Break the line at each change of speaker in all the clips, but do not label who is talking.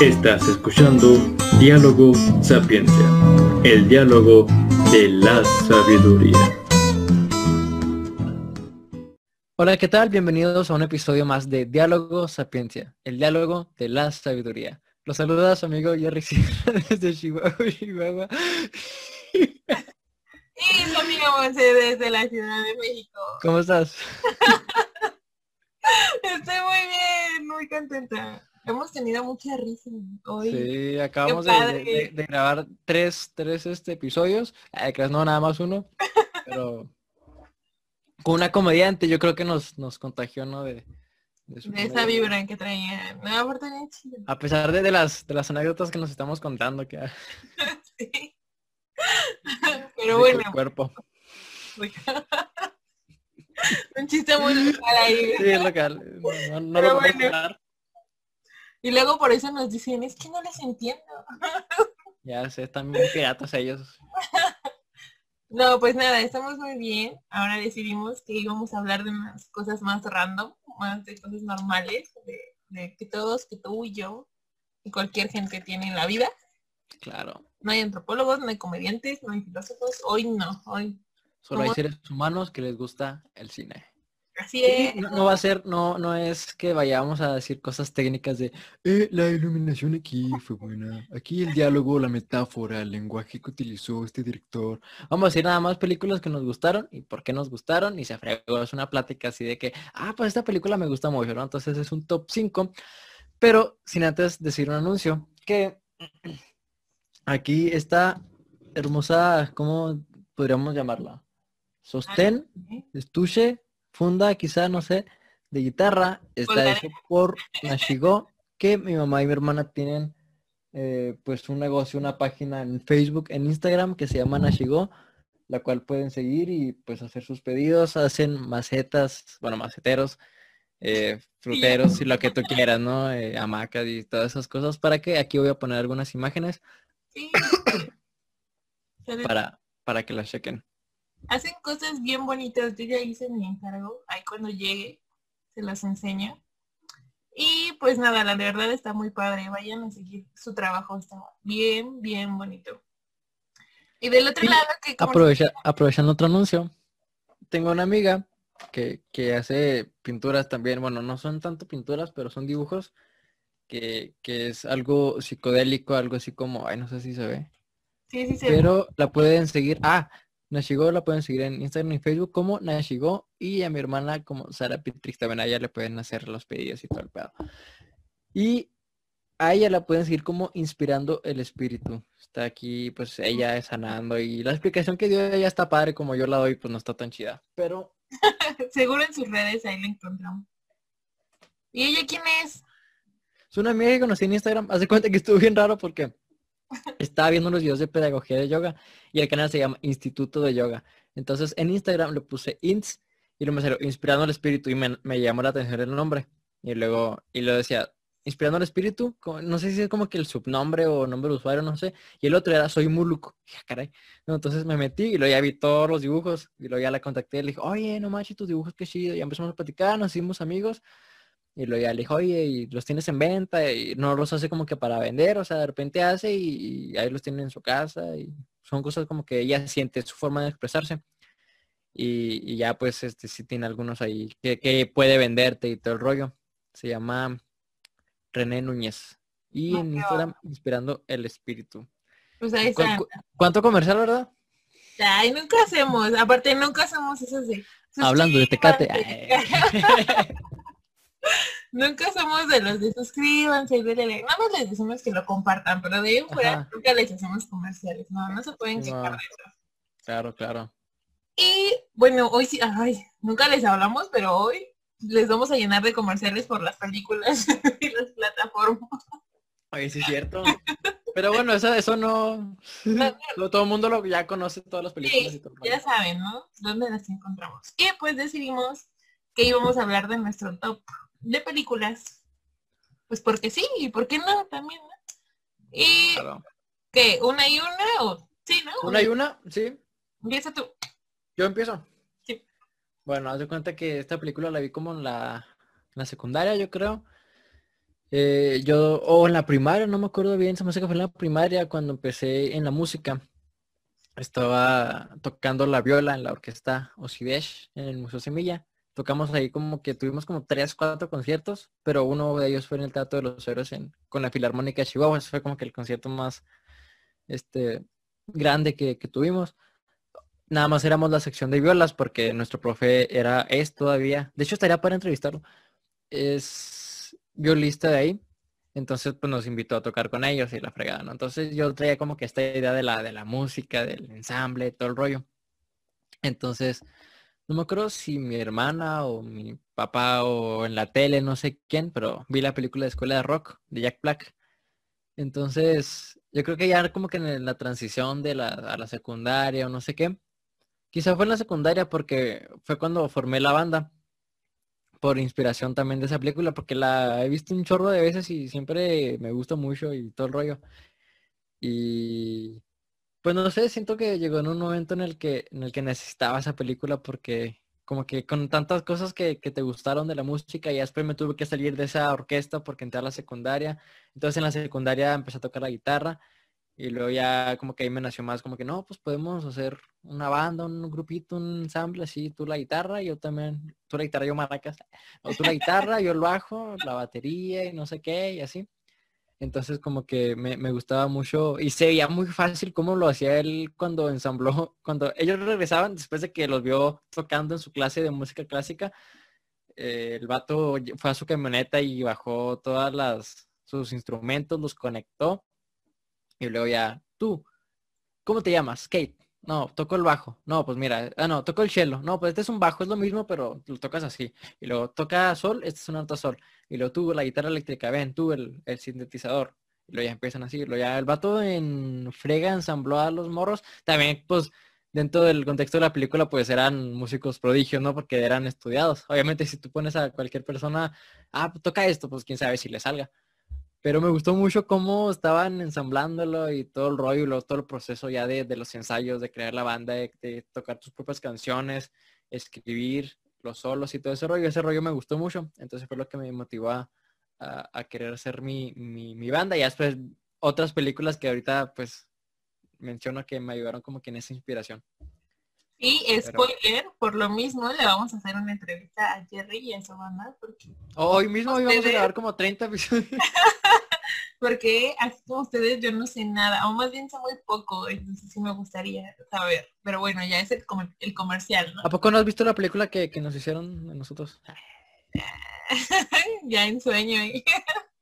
Estás escuchando Diálogo Sapiencia, el diálogo de la sabiduría.
Hola, ¿qué tal? Bienvenidos a un episodio más de Diálogo Sapiencia, el diálogo de la sabiduría. Los saluda su amigo Jerry Sierra desde Chihuahua, Chihuahua.
Y su amigo Monse desde la Ciudad de México.
¿Cómo estás?
Estoy muy bien, muy contenta. Hemos tenido mucha risa hoy.
Sí, acabamos de, de- de grabar tres, tres este, episodios. Que no, nada más uno. Pero con una comediante yo creo que nos, nos contagió, ¿no? De, de
De esa vibra que traía. No, aparte bien chido.
A pesar de, de las, de las anécdotas que nos estamos contando, que
Sí.
de
Pero bueno,
cuerpo.
un chiste muy local ahí.
Sí, local. No, no lo podemos
bueno.
parar.
Y luego por eso nos dicen, es que no les entiendo.
Ya sé, están bien piratas ellos.
No, pues nada, estamos muy bien. Ahora decidimos que íbamos a hablar de unas cosas más random, más de cosas normales, de, de que todos, que tú y yo, y cualquier gente tiene en la vida.
Claro.
No hay antropólogos, no hay comediantes, no hay filósofos. Hoy no, hoy.
Solo hay seres humanos que les gusta el cine.
Así
Y
es.
no, no va a ser, no, no es que vayamos a decir cosas técnicas de "Eh, la iluminación aquí fue buena. Aquí el diálogo, la metáfora, el lenguaje que utilizó este director. Vamos a decir nada más películas que nos gustaron y por qué nos gustaron y se fregó. Es una plática así de que, ah, pues esta película me gusta mucho, ¿no? Entonces es un top 5. Pero sin antes decir un anuncio, que aquí está hermosa, ¿cómo podríamos llamarla? Sostén estuche, funda, quizá, no sé, de guitarra. Está hecho por Nashigo, que mi mamá y mi hermana tienen eh, pues un negocio, una página en Facebook, en Instagram que se llama Nashigo, la cual pueden seguir y pues hacer sus pedidos. Hacen macetas, bueno, maceteros, eh, fruteros y lo que tú quieras, ¿no? Eh, hamacas y todas esas cosas. Para que aquí voy a poner algunas imágenes
Sí.
Para, para que las chequen.
Hacen cosas bien bonitas. Yo ya hice mi encargo. Ahí cuando llegue se las enseño. Y pues nada, la verdad está muy padre. Vayan a seguir su trabajo. Está bien, bien bonito. Y del otro lado que
Aprovecha, aprovechando otro anuncio, tengo una amiga que, que hace pinturas también, bueno, no son tanto pinturas, pero son dibujos, que, que es algo psicodélico, algo así como, ay, no sé si se ve,
Sí, sí, se ve.
pero la pueden seguir, ah, Nashigo la pueden seguir en Instagram y Facebook como Nashigo y a mi hermana como Sara Pitrix también a ella le pueden hacer los pedidos y todo el pedo. Y a ella la pueden seguir como inspirando el espíritu. Está aquí, pues ella es sanando y la explicación que dio ella está padre, como yo la doy, pues no está tan chida. Pero
Seguro en sus redes ahí la encontramos. ¿Y ella quién es?
es una amiga que conocí en Instagram. Hace cuenta que estuvo bien raro porque estaba viendo unos videos de pedagogía de yoga y el canal se llama Instituto de Yoga. Entonces en Instagram le puse INS y luego me salió Inspirando el Espíritu y me, me llamó la atención el nombre. Y luego, y lo decía, Inspirando al Espíritu, no sé si es como que el subnombre o nombre de usuario, no sé. Y el otro era Soy Muluco. "Ah, caray. Entonces me metí y luego ya vi todos los dibujos y luego ya la contacté y le dije, oye, no manches, tus dibujos, qué chido. Y empezamos a platicar, nos hicimos amigos. Y luego ya le dije, oye, y los tienes en venta y no los hace como que para vender, o sea, de repente hace y, y ahí los tiene en su casa y son cosas como que ella siente su forma de expresarse. Y, y ya pues este sí tiene algunos ahí que, que puede venderte y todo el rollo. Se llama René Núñez. Y
Ah,
en Instagram, inspirando el espíritu.
Pues ahí
¿Cu-
está.
cu- ¿Cuánto comercial, verdad?
Ay, nunca hacemos. Aparte, nunca hacemos esos de...
Hablando de Tecate.
Nunca somos de los de suscríbanse, dele. Nada más les decimos que lo compartan, pero de ahí en fuera
Ajá.
nunca les hacemos comerciales. No, no se pueden
No.
quejar de eso.
claro, claro.
Y bueno, hoy sí, ay, nunca les hablamos, pero hoy les vamos a llenar de comerciales por las películas y las plataformas.
Oye, sí es cierto. Pero bueno, eso, eso no...
No,
no, Todo el mundo lo ya conoce todas las películas y todo.
ya saben, ¿no? ¿Dónde las encontramos? Y pues decidimos que íbamos a hablar de nuestro top de películas. Pues porque sí, y por qué no también, ¿no? Y
Claro.
que una y una o sí, ¿no?
Una y una, sí.
Empieza tú.
Yo empiezo.
Sí.
Bueno, haz de cuenta que esta película la vi como en la, en la secundaria, yo creo. Eh, yo, o en la primaria, no me acuerdo bien, se me hace que fue en la primaria cuando empecé en la música. Estaba tocando la viola en la orquesta Osidesh en el Museo Semilla. Tocamos ahí como que tuvimos como tres, cuatro conciertos, pero uno de ellos fue en el Teatro de los Héroes en, con la Filarmónica de Chihuahua. Ese fue como que el concierto más este, grande que, que tuvimos. Nada más éramos la sección de violas porque nuestro profe era, es todavía, de hecho estaría para entrevistarlo, es violista de ahí entonces, pues nos invitó a tocar con ellos y la fregada, ¿no? Entonces yo traía como que esta idea de la, de la música, del ensamble, todo el rollo. Entonces, no me acuerdo si mi hermana o mi papá o en la tele, no sé quién, pero vi la película de Escuela de Rock de Jack Black. Entonces, yo creo que ya como que en la transición de la, a la secundaria o no sé qué, quizá fue en la secundaria porque fue cuando formé la banda por inspiración también de esa película, porque la he visto un chorro de veces y siempre me gusta mucho y todo el rollo. Y pues no sé, siento que llegó en un momento en el que, en el que necesitaba esa película porque como que con tantas cosas que, que te gustaron de la música y después me tuve que salir de esa orquesta porque entré a la secundaria. Entonces en la secundaria empecé a tocar la guitarra y luego ya como que ahí me nació más como que no, pues podemos hacer una banda, un grupito, un ensamble así, tú la guitarra, yo también, tú la guitarra, yo maracas, o tú la guitarra, yo el bajo, la batería y no sé qué y así. Entonces como que me, gustaba mucho y se veía muy fácil cómo lo hacía él cuando ensambló, cuando ellos regresaban después de que los vio tocando en su clase de música clásica, eh, el vato fue a su camioneta y bajó todas las sus instrumentos, los conectó y luego ya, tú, ¿cómo te llamas? Kate. No, toco el bajo. No, pues mira, ah, no, toco el cello. No, pues este es un bajo, es lo mismo, pero lo tocas así. Y luego toca sol, este es un alto sol. Y luego tú la guitarra eléctrica, ven, tú el, sintetizador. Y luego ya empiezan así. Lo ya el vato en frega ensambló a los morros. También, pues, dentro del contexto de la película, pues eran músicos prodigios, ¿no? Porque eran estudiados. Obviamente, si tú pones a cualquier persona, ah, pues, toca esto, pues quién sabe si le salga. Pero me gustó mucho cómo estaban ensamblándolo y todo el rollo y todo el proceso ya de, los ensayos, de crear la banda, de, tocar tus propias canciones, escribir los solos y todo ese rollo. Ese rollo me gustó mucho. Entonces fue lo que me motivó a, querer hacer mi, mi, banda. Y después otras películas que ahorita pues menciono que me ayudaron como que en esa inspiración.
Y spoiler, por lo mismo le vamos a hacer una entrevista a Jerry y a su banda. Porque
Hoy mismo vamos a grabar como 30 episodios.
porque así como ustedes yo no sé nada, o más bien sé muy poco, entonces sí me gustaría saber. Pero bueno, ya es el, comercial, ¿no?
¿A poco no has visto la película que, nos hicieron a nosotros?
ya en sueño.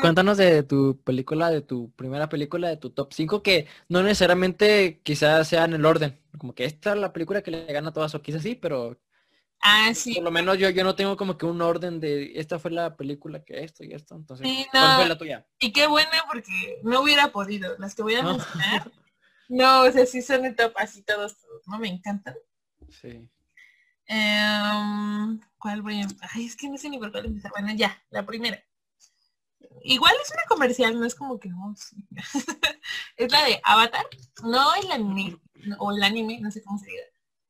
cuéntanos de tu película, de tu primera película, de tu top 5, que no necesariamente quizás sea en el orden. Como que esta es la película que le gana a todas, o quizás sí, pero
Ah, sí.
Por lo menos yo, yo no tengo como que un orden de esta fue la película que esto y esto. Entonces, ¿cuál fue la tuya?
Y qué buena porque no hubiera podido. Las que voy a mencionar. no, o sea, sí son etapas y todos, no me encantan.
Sí.
Em, ¿Cuál voy a Ay, es que no sé ni por cuál empezar. Bueno, ya, la primera. Igual es una comercial, no es como que no. es la de Avatar, no el anime, o el anime, no sé cómo se diga,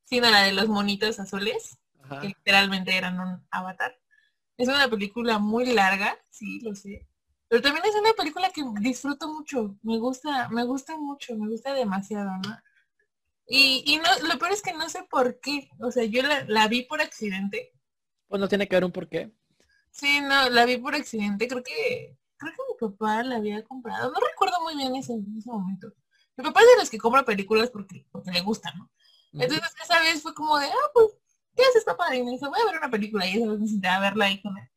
sino la de los monitos azules, que literalmente eran un avatar. Es una película muy larga, sí, lo sé. Pero también es una película que disfruto mucho. Me gusta, me gusta mucho, me gusta demasiado, ¿no? Y, y no, lo peor es que no sé por qué. O sea, yo la, la vi por accidente.
Pues no tiene que ver un por qué.
Sí, no, la vi por accidente. Creo que mi papá la había comprado. No recuerdo muy bien ese, ese momento. Mi papá es de los que compra películas porque, porque le gustan, ¿no? Entonces esa vez fue como de, ah, pues, ¿qué haces, papá? Y me dice, voy a ver una película. Y esa vez necesitaba verla ahí con él.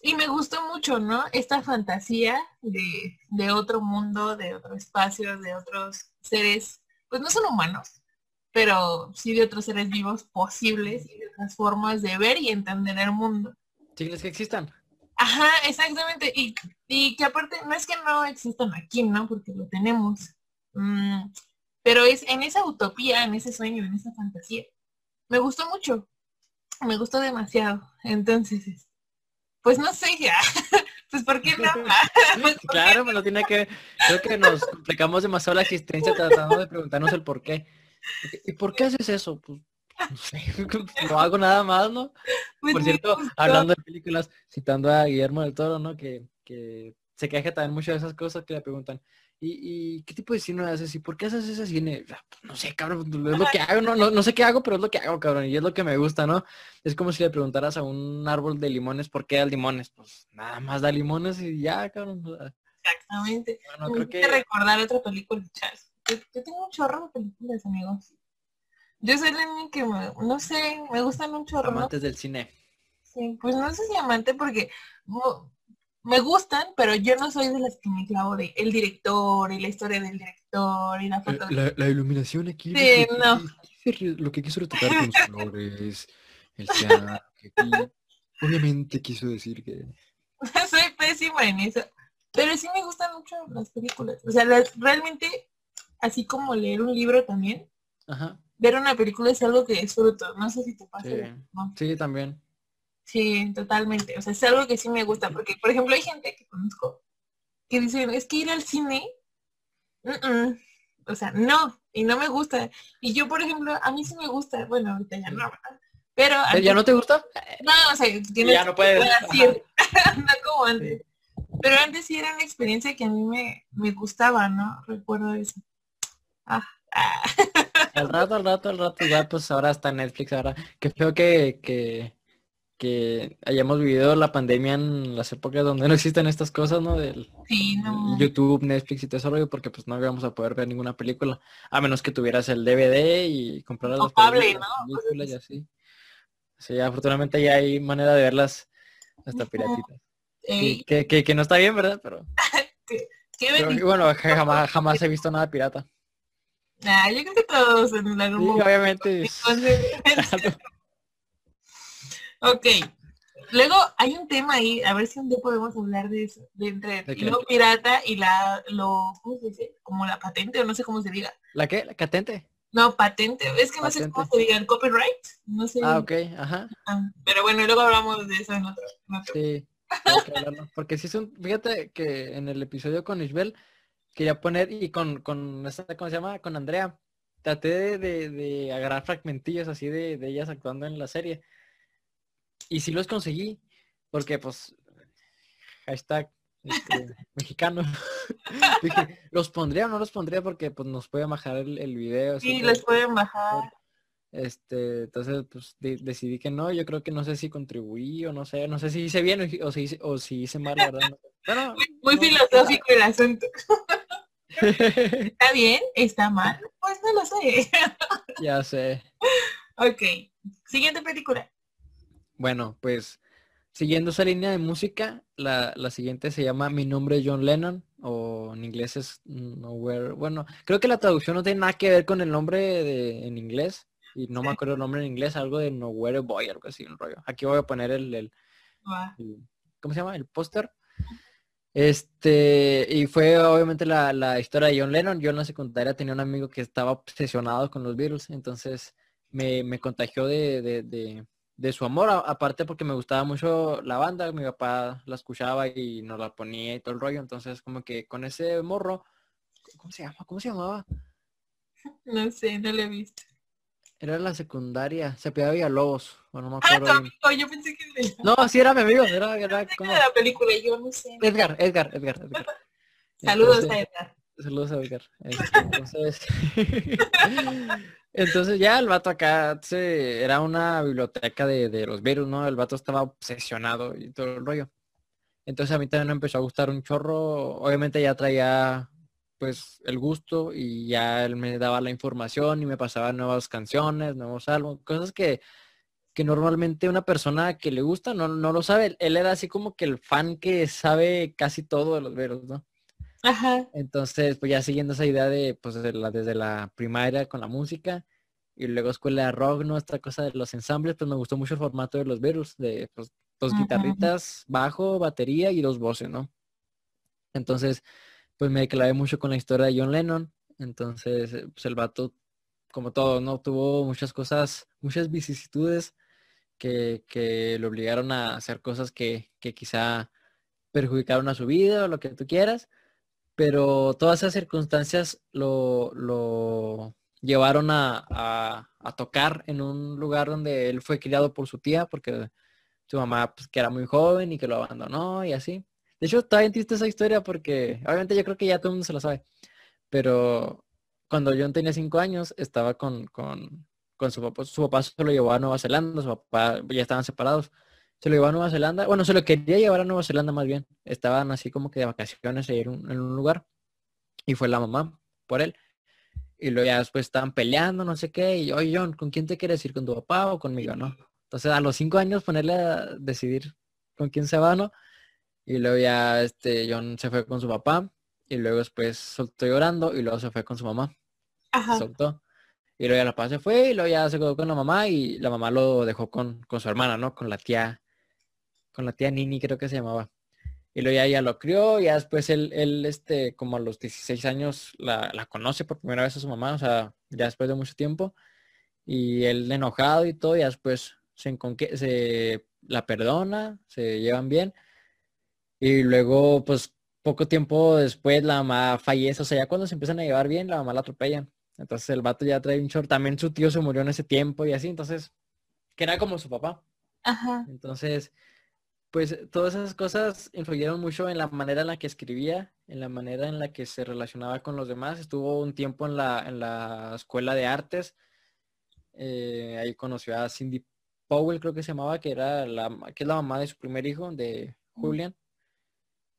Y me gustó mucho, ¿no? Esta fantasía de, de otro mundo, de otro espacio, de otros seres, pues no son humanos, pero sí de otros seres vivos posibles y de otras formas de ver y entender el mundo.
¿Sí que existan?
Ajá, exactamente. Y, y, que aparte, no es que no existan aquí, ¿no? Porque lo tenemos. Mm, pero es en esa utopía, en ese sueño, en esa fantasía. Me gustó mucho. Me gustó demasiado. Entonces, pues no sé ya. pues ¿por qué no?
Pues, claro, me lo tiene que... Creo que nos complicamos demasiado la existencia tratando de preguntarnos el por qué. ¿Y por qué haces eso? Pues No hago nada más, ¿no?
Pues
Por cierto, hablando de películas, citando a Guillermo del Toro, ¿no? Que, que se queja también mucho de esas cosas que le preguntan. ¿Y, y qué tipo de cine haces? ¿Y por qué haces ese cine? Ah, pues, No sé, cabrón, es lo que hago, no, no, no sé qué hago, pero es lo que hago, cabrón, y es lo que me gusta, ¿no? Es como si le preguntaras a un árbol de limones por qué da limones. Pues nada más da limones y ya, cabrón.
Exactamente.
Bueno,
me
creo
hiciste
que
recordar otra película, Charles. Yo, yo tengo un chorro de películas, amigos. Yo soy la niña que me, no sé, me gustan un chorro, ¿no?
amantes del cine.
Sí, pues no sé si amante porque no- me gustan, pero yo no soy de las que me clavo de el director y la historia del director y la foto.
La, iluminación aquí.
Sí, no.
Lo que quiso retocar con los colores, el teatro, que aquí, obviamente quiso decir que...
soy pésima en eso. Pero sí me gustan mucho las películas. O sea, las- realmente, así como leer un libro también,
Ajá,
ver una película es algo que disfruto. No sé si te pasa.
Sí.
¿no?
sí, también.
Sí, totalmente. O sea, es algo que sí me gusta. Porque, por ejemplo, hay gente que conozco que dicen, es que ir al cine, mm, mm". o sea, no, y no me gusta. Y yo, por ejemplo, a mí sí me gusta, bueno, ahorita ya no, ¿verdad? Pero
¿Eh, ¿Ya no te gusta?
no, o sea, tienes
Ya no puedes.
puedas ir. no como antes. Pero antes sí era una experiencia que a mí me, me gustaba, ¿no? Recuerdo eso. Ah, ah.
Al rato, al rato, al rato, ya pues ahora está Netflix, ahora. Qué feo que, que, que hayamos vivido la pandemia en las épocas donde no existen estas cosas, ¿no? Del
Sí, no.
YouTube, Netflix y todo eso, porque pues no íbamos a poder ver ninguna película, a menos que tuvieras el DVD y compraras
O
los
cable,
películas,
¿no?
películas y así. Sí, afortunadamente ya hay manera de verlas hasta piratitas. Que, que, que, que no está bien, ¿verdad? Pero, bueno, jamás, jamás he visto nada pirata.
Ah, yo creo que todos en algún
Sí,
momento.
obviamente.
Entonces, ok. Luego hay un tema ahí, a ver si un día podemos hablar de eso, de entre
¿De
lo pirata y la, lo, ¿cómo se dice? Como la patente, o no sé cómo se diga.
¿La qué? ¿La catente?
No, patente, es que no sé cómo
Patente.
se diga, el copyright, no sé.
Ah, ok, ajá.
Ah, pero bueno, luego hablamos de eso en otro. en otro.
Sí. Porque sí es un, fíjate que en el episodio con Isbel quería poner y con, con esta, ¿cómo se llama? Con Andrea. Traté de, de- de agarrar fragmentillos así de, de ellas actuando en la serie. Y sí los conseguí. Porque pues hashtag este, mexicano. Dije, ¿los pondría o no los pondría? Porque pues nos puede bajar el, el video.
Sí, les pueden bajar.
Este, entonces pues de- decidí que no, yo creo que no sé si contribuí o no sé, no sé si hice bien o, si hice, o si hice mal, ¿verdad? No
Muy, muy
no.
filosófico el asunto. ¿Está bien? ¿Está mal? Pues no lo sé.
ya sé.
ok. Siguiente película.
Bueno, pues siguiendo esa línea de música, la, la siguiente se llama Mi nombre es John Lennon o en inglés es Nowhere. Bueno, creo que la traducción no tiene nada que ver con el nombre de, en inglés y no me acuerdo el nombre en inglés, algo de Nowhere Boy, algo así, un rollo. Aquí voy a poner el, el, el- ¿cómo se llama? El póster. Este, y fue obviamente la, la historia de John Lennon. Yo en la secundaria tenía un amigo que estaba obsesionado con los Beatles, entonces me, me contagió de, de, de- de su amor, aparte porque me gustaba mucho la banda, mi papá la escuchaba y nos la ponía y todo el rollo, entonces como que con ese morro, ¿cómo se llama? ¿Cómo se llamaba?
No sé, no lo he visto.
Era la secundaria, se pegaba Villalobos, o no me
Ah,
acuerdo
tu
bien.
amigo, yo pensé que de
No, sí era mi amigo, era, era como
la película, yo no sé.
Edgar, Edgar, Edgar, Edgar.
Saludos
Entonces-
a Edgar.
Saludos a Edgar. Este, entonces, entonces ya el vato acá se, era una biblioteca de, de los virus, ¿no? El vato estaba obsesionado y todo el rollo. Entonces a mí también me empezó a gustar un chorro. Obviamente ya traía pues el gusto y ya él me daba la información y me pasaba nuevas canciones, nuevos álbumes, cosas que, que normalmente una persona que le gusta no, no lo sabe. Él era así como que el fan que sabe casi todo de los veros, ¿no?
Ajá.
Entonces, pues ya siguiendo esa idea de, pues de la, desde la primaria con la música y luego escuela de rock, ¿no? Esta cosa de los ensambles, pues me gustó mucho el formato de los Beatles, de pues, dos guitarritas, bajo, batería y dos voces, ¿no? Entonces, pues me clavé mucho con la historia de John Lennon. Entonces, eh, pues el vato, como todo, ¿no? Tuvo muchas cosas, muchas vicisitudes que, que lo obligaron a hacer cosas que, que quizá perjudicaron a su vida o lo que tú quieras pero todas esas circunstancias lo, lo, llevaron a, a, a, tocar en un lugar donde él fue criado por su tía, porque su mamá, pues, que era muy joven y que lo abandonó y así. De hecho, está bien triste esa historia porque obviamente yo creo que ya todo el mundo se la sabe. Pero cuando John tenía cinco años, estaba con, con, con su papá. Su papá se lo llevó a Nueva Zelanda, su papá ya estaban separados. Se lo llevó a Nueva Zelanda. Bueno, se lo quería llevar a Nueva Zelanda más bien. Estaban así como que de vacaciones en un, un lugar. Y fue la mamá por él. Y luego ya después estaban peleando, no sé qué. Y oye, John, ¿con quién te quieres ir? ¿Con tu papá o conmigo? ¿No? Entonces a los cinco años ponerle a decidir con quién se va, ¿no? Y luego ya este John se fue con su papá. Y luego después soltó llorando y luego se fue con su mamá.
Ajá.
Soltó. Y luego ya la papá se fue y luego ya se quedó con la mamá y la mamá lo dejó con, con su hermana, ¿no? Con la tía, con la tía Nini creo que se llamaba. Y luego ya ella lo crió, y ya después él, él, este, como a los 16 años, la, la, conoce por primera vez a su mamá, o sea, ya después de mucho tiempo. Y él enojado y todo, y después se, se la perdona, se llevan bien. Y luego, pues, poco tiempo después la mamá fallece, o sea, ya cuando se empiezan a llevar bien, la mamá la atropellan. Entonces el vato ya trae un short. También su tío se murió en ese tiempo y así, entonces, que era como su papá.
Ajá.
Entonces, pues todas esas cosas influyeron mucho en la manera en la que escribía, en la manera en la que se relacionaba con los demás. Estuvo un tiempo en la, en la escuela de artes. Eh, ahí conoció a Cindy Powell, creo que se llamaba, que era la, que es la mamá de su primer hijo, de Julian.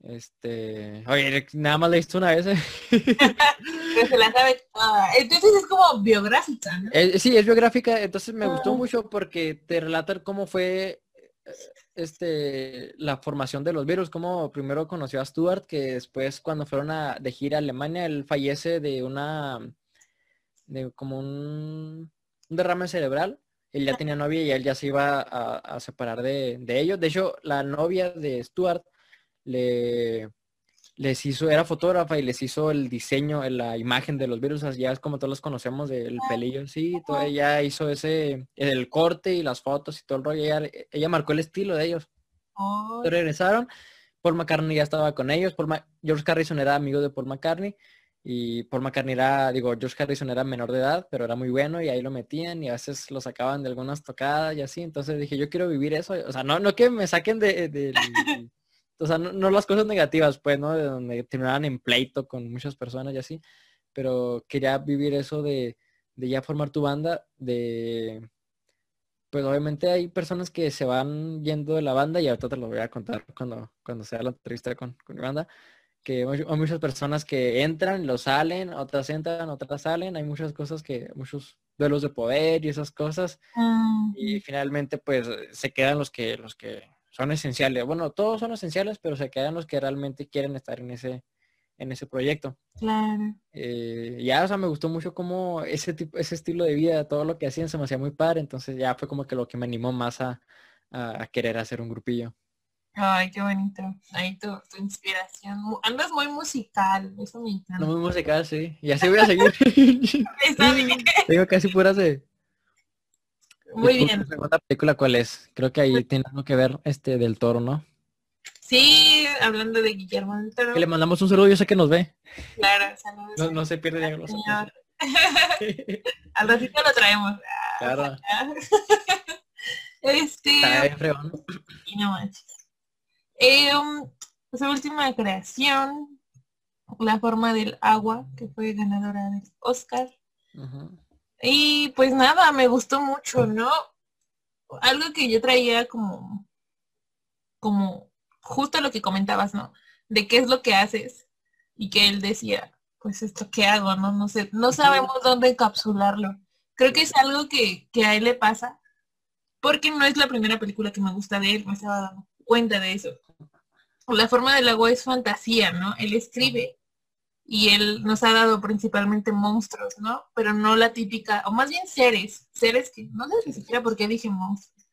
Este, oye, nada más la visto una vez. ¿eh?
se la sabe toda. Entonces es como biográfica, ¿no?
Eh, sí, es biográfica, entonces me gustó oh. mucho porque te relata cómo fue este, la formación de los virus, como primero conoció a Stuart, que después cuando fueron a, de gira a Alemania, él fallece de una, de como un, un derrame cerebral. Él ya tenía novia y él ya se iba a, a separar de, de, ellos. De hecho, la novia de Stuart le, les hizo, era fotógrafa y les hizo el diseño, la imagen de los virus, ya es como todos los conocemos del pelillo, sí, todo, ella hizo ese, el corte y las fotos y todo el rollo, ella, ella marcó el estilo de ellos.
Oh.
Regresaron, Paul McCartney ya estaba con ellos, Paul Ma George Harrison era amigo de Paul McCartney y Paul McCartney era, digo, George Harrison era menor de edad, pero era muy bueno y ahí lo metían y a veces lo sacaban de algunas tocadas y así, entonces dije, yo quiero vivir eso, o sea, no, no que me saquen de, de, de o sea, no, no, las cosas negativas, pues, ¿no? De donde terminaban en pleito con muchas personas y así, pero quería vivir eso de, de ya formar tu banda, de, pues obviamente hay personas que se van yendo de la banda y ahorita te lo voy a contar cuando, cuando sea la entrevista con, con mi banda, que hay muchas personas que entran, lo salen, otras entran, otras salen, hay muchas cosas que, muchos duelos de poder y esas cosas,
mm.
y finalmente pues se quedan los que, los que son esenciales. Bueno, todos son esenciales, pero se quedan los que realmente quieren estar en ese, en ese proyecto.
Claro.
Eh, ya, o sea, me gustó mucho como ese tipo, ese estilo de vida, todo lo que hacían se me hacía muy padre, entonces ya fue como que lo que me animó más a, a, a querer hacer un grupillo.
Ay, qué bonito. Ahí tu, tu, inspiración. Andas muy musical, eso me encanta.
No, muy musical, sí. Y así voy a seguir.
Está bien.
Tengo casi puras de,
muy bien.
¿La segunda película cuál es? Creo que ahí tiene algo que ver este del toro, ¿no?
Sí, hablando de Guillermo del Toro.
Que le mandamos un saludo, yo sé que nos ve.
Claro, saludos.
No, no se pierde ya los
señor. Al ratito lo traemos.
Claro.
este. Y no manches. Eh, um, su última creación, La forma del agua, que fue ganadora del Oscar.
Uh -huh.
Y pues nada, me gustó mucho, ¿no? Algo que yo traía como, como justo lo que comentabas, ¿no? De qué es lo que haces. Y que él decía, pues esto qué hago, ¿no? No sé, no sabemos dónde encapsularlo. Creo que es algo que, que a él le pasa, porque no es la primera película que me gusta de él, me estaba dando cuenta de eso. La forma del agua es fantasía, ¿no? Él escribe y él nos ha dado principalmente monstruos, ¿no? Pero no la típica, o más bien seres, seres que, no sé ni siquiera por qué dije monstruos,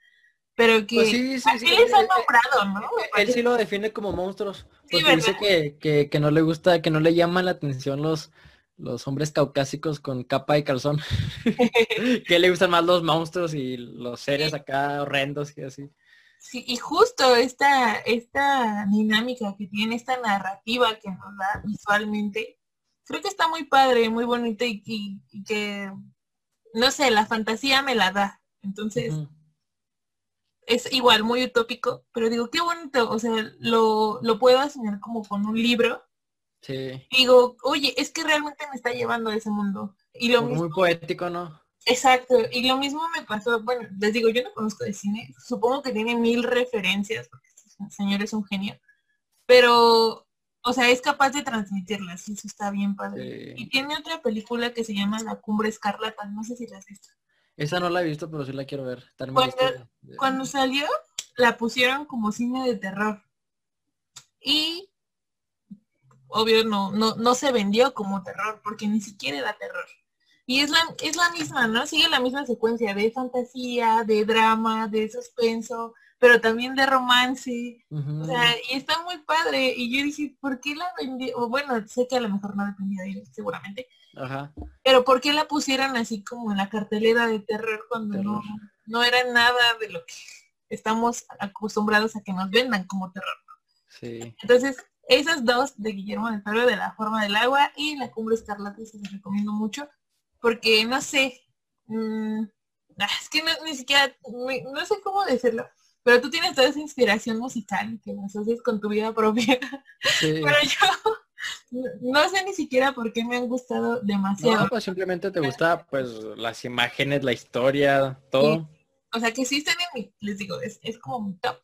pero que
pues sí, sí,
así sí, les han nombrado, ¿no?
Él sí lo define como monstruos, porque dice que, que, que no le gusta, que no le llaman la atención los, los hombres caucásicos con capa y calzón, que le gustan más los monstruos y los seres acá horrendos y así.
Sí, y justo esta, esta dinámica que tiene, esta narrativa que nos da visualmente, creo que está muy padre, muy bonito y, y que, no sé, la fantasía me la da. Entonces, es igual, muy utópico, pero digo, qué bonito, o sea, lo, lo puedo asimilar como con un libro.
Sí.
Digo, oye, es que realmente me está llevando a ese mundo. Y lo
Muy poético, ¿no?
Exacto, y lo mismo me pasó, bueno, les digo, yo no conozco de cine, supongo que tiene mil referencias, porque este señor es un genio, pero, o sea, es capaz de transmitirlas, y eso está bien padre. Y tiene otra película que se llama La Cumbre Escarlata, no sé si la has visto.
Esa no la he visto, pero sí la quiero ver.
Cuando, salió, la pusieron como cine de terror. Y obvio no, no, no se vendió como terror, porque ni siquiera era terror. Y es la, es la misma, ¿no? Sigue la misma secuencia de fantasía, de drama, de suspenso, pero también de romance. O sea, y está muy padre. Y yo dije, ¿por qué la vendió? O bueno, sé que a lo mejor no dependía de él, seguramente.
Ajá.
Pero ¿por qué la pusieron así como en la cartelera de terror cuando No, no era nada de lo que estamos acostumbrados a que nos vendan como terror?
Sí.
Entonces, esas dos de Guillermo del Toro de la forma del agua y la cumbre escarlata se las recomiendo mucho porque no sé, mm, ah, es que no, ni siquiera, no sé cómo decirlo, pero tú tienes toda esa inspiración musical que nos haces con tu vida propia. Pero yo no sé ni siquiera por qué me han gustado demasiado.
No, pues simplemente te gusta pues las imágenes, la historia, todo.
O sea que sí están en mi, les digo, es, es como mi top.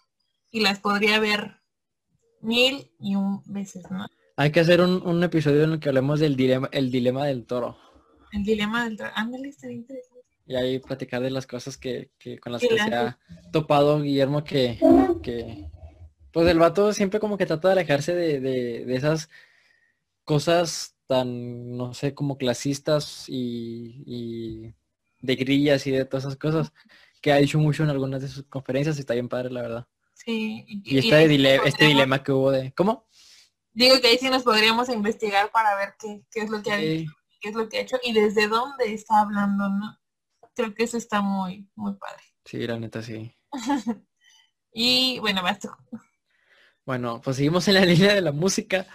Y las podría ver mil y un veces, ¿no?
Hay que hacer un, un episodio en el que hablemos del dilema, el dilema del toro.
El dilema del. Ándale, está interesante.
Y ahí platicar de las cosas que, que con las que se ha topado Guillermo que, que pues el vato siempre como que trata de alejarse de, de, de esas cosas tan, no sé, como clasistas y, de grillas y de todas esas cosas que ha dicho mucho en algunas de sus conferencias y está bien padre, la verdad.
Sí.
Y, este, dilema, este dilema que hubo de... ¿Cómo?
Digo que ahí sí nos podríamos investigar para ver qué, es lo que ha dicho, qué es lo que ha hecho y desde dónde está hablando, ¿no? Creo que eso está muy, muy padre.
Sí, la neta sí.
y bueno, basta.
Bueno, pues seguimos en la línea de la música.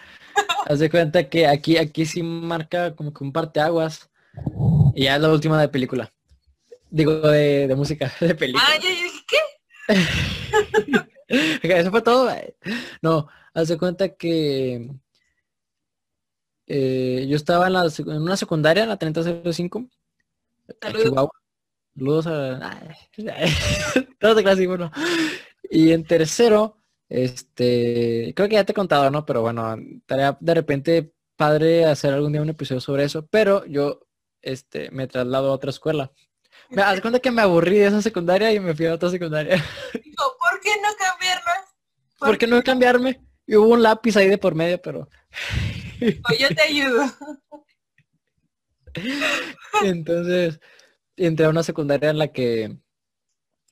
Haz de cuenta que aquí, aquí sí marca como que un parteaguas. Y ya es la última de película. Digo, de, de música, de película.
Ah,
¿qué? Eso fue todo. No, haz de cuenta que eh, yo estaba en, la, en una secundaria, en la 3005.
Saludos.
Saludos a... Todo de clase, bueno. Y en tercero este, creo que ya te he contado, ¿no? Pero bueno, estaría de repente padre hacer algún día un episodio sobre eso, pero yo este, me traslado a otra escuela. Me das cuenta que me aburrí de esa secundaria y me fui a otra secundaria.
¿Por qué no cambiarnos?
¿Por, qué no cambiarme? Y hubo un lápiz ahí de por medio, pero...
Pues yo te ayudo.
Entonces, entré a una secundaria en la que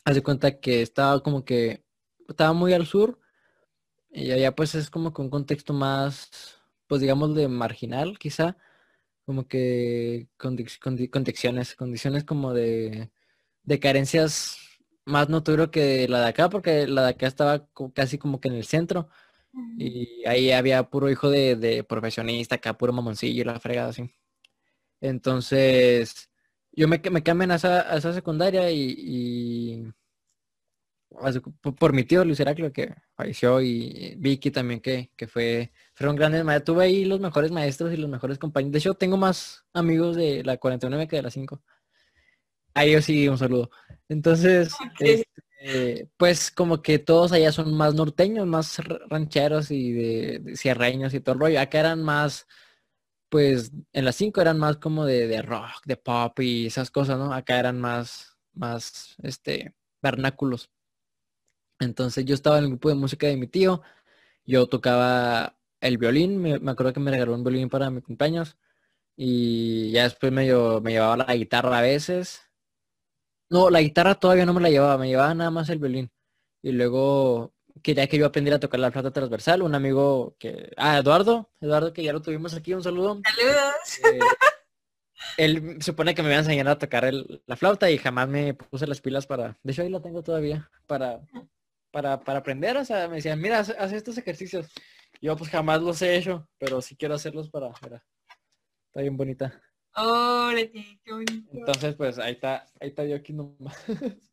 hace cuenta que estaba como que estaba muy al sur y allá pues es como que un contexto más, pues digamos de marginal quizá, como que condiciones, condiciones como de, de carencias más notorio que la de acá, porque la de acá estaba casi como que en el centro. Y ahí había puro hijo de, de profesionista, acá puro mamoncillo y la fregada así. Entonces, yo me, me cambian a esa, a esa secundaria y, por mi tío Luis Heraclio que falleció y Vicky también que, que fue, fueron grandes maestros. Tuve ahí los mejores maestros y los mejores compañeros. De hecho, tengo más amigos de la 49 que de la 5. A ellos sí, un saludo. Entonces, este, pues como que todos allá son más norteños, más rancheros y de, de y todo el rollo. Acá eran más, pues en las 5 eran más como de, rock, de pop y esas cosas, ¿no? Acá eran más, más, este, vernáculos. Entonces yo estaba en el grupo de música de mi tío, yo tocaba el violín, me, acuerdo que me regaló un violín para mi cumpleaños y ya después me, me llevaba la guitarra a veces. No, la guitarra todavía no me la llevaba, me llevaba nada más el violín. Y luego quería que yo aprendiera a tocar la flauta transversal, un amigo que... Ah, Eduardo, Eduardo que ya lo tuvimos aquí, un saludo.
Saludos.
Eh, él supone que me iba a enseñar a tocar la flauta y jamás me puse las pilas para... De hecho ahí la tengo todavía, para para, para aprender, o sea, me decían, mira, haz, estos ejercicios. Yo pues jamás los he hecho, pero sí quiero hacerlos para, Está bien bonita.
Órale, qué bonito.
Entonces, pues ahí está, ahí está yo aquí nomás.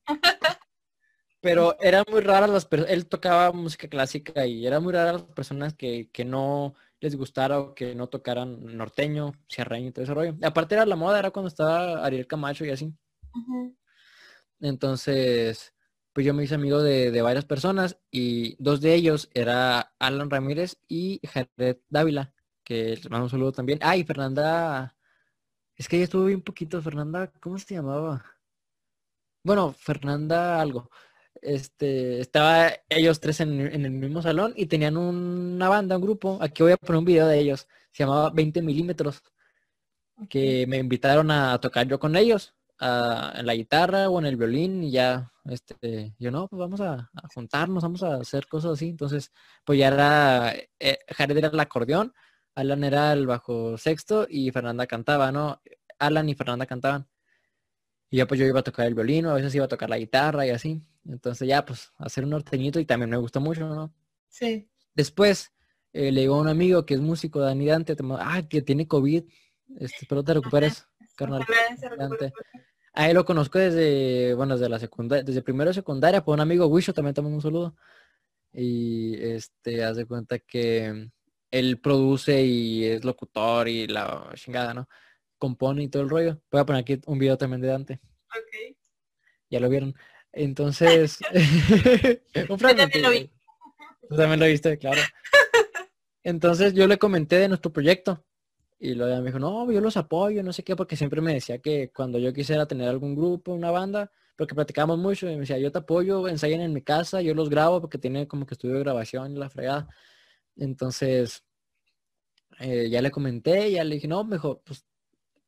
Pero eran muy raras las personas, él tocaba música clásica y era muy raras las personas que, que no les gustara o que no tocaran norteño, sierreño y todo ese rollo. Y aparte era la moda, era cuando estaba Ariel Camacho y así. Entonces, pues yo me hice amigo de, de varias personas y dos de ellos era Alan Ramírez y Jared Dávila, que les mando un saludo también. Ah, y Fernanda, es que ella estuvo bien poquito, Fernanda, ¿cómo se llamaba? Bueno, Fernanda algo. Este, estaba ellos tres en, en el mismo salón y tenían una banda, un grupo. Aquí voy a poner un video de ellos. Se llamaba 20 milímetros. Que me invitaron a tocar yo con ellos. a- en la guitarra o en el violín y ya, este, yo no, pues vamos a, a juntarnos, vamos a hacer cosas así. Entonces, pues ya era, eh, Jared era el acordeón, Alan era el bajo sexto y Fernanda cantaba, ¿no? Alan y Fernanda cantaban. Y ya pues yo iba a tocar el violín, o a veces iba a tocar la guitarra y así. Entonces ya pues hacer un norteñito y también me gustó mucho, ¿no?
Sí.
Después eh, le llegó un amigo que es músico, Dani Dante, te mando- ah, que tiene COVID. Este, espero te recuperes, carnal. Dante. A él lo conozco desde, bueno, desde la secundaria, desde primero de secundaria, por un amigo Wisho, también te mando un saludo. Y este, haz de cuenta que él produce y es locutor y la chingada, ¿no? Compone y todo el rollo. Voy a poner aquí un video también de Dante.
Ok.
Ya lo vieron. Entonces, un fragmento.
lo vi.
Tú también lo viste, claro. Entonces yo le comenté de nuestro proyecto y luego me dijo, no, yo los apoyo, no sé qué, porque siempre me decía que cuando yo quisiera tener algún grupo, una banda, porque platicábamos mucho y me decía, yo te apoyo, ensayen en mi casa, yo los grabo porque tiene como que estudio de grabación y la fregada. Entonces, eh, ya le comenté, ya le dije, no, mejor, pues,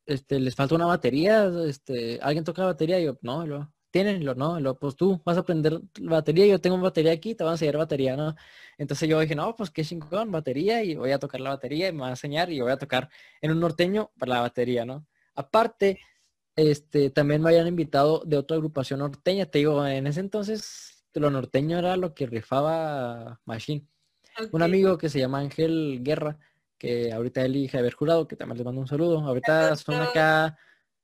este, les falta una batería, este, ¿alguien toca batería? Y yo, no, luego, tienen, luego, no, luego, pues tú vas a aprender la batería, yo tengo batería aquí, te van a enseñar batería, ¿no? Entonces yo dije, no, pues qué chingón, batería, y voy a tocar la batería, y me va a enseñar, y voy a tocar en un norteño para la batería, ¿no? Aparte, este, también me habían invitado de otra agrupación norteña, te digo, en ese entonces lo norteño era lo que rifaba Machine. Un amigo que se llama Ángel Guerra, que ahorita él y Javier Jurado, que también les mando un saludo. Ahorita son acá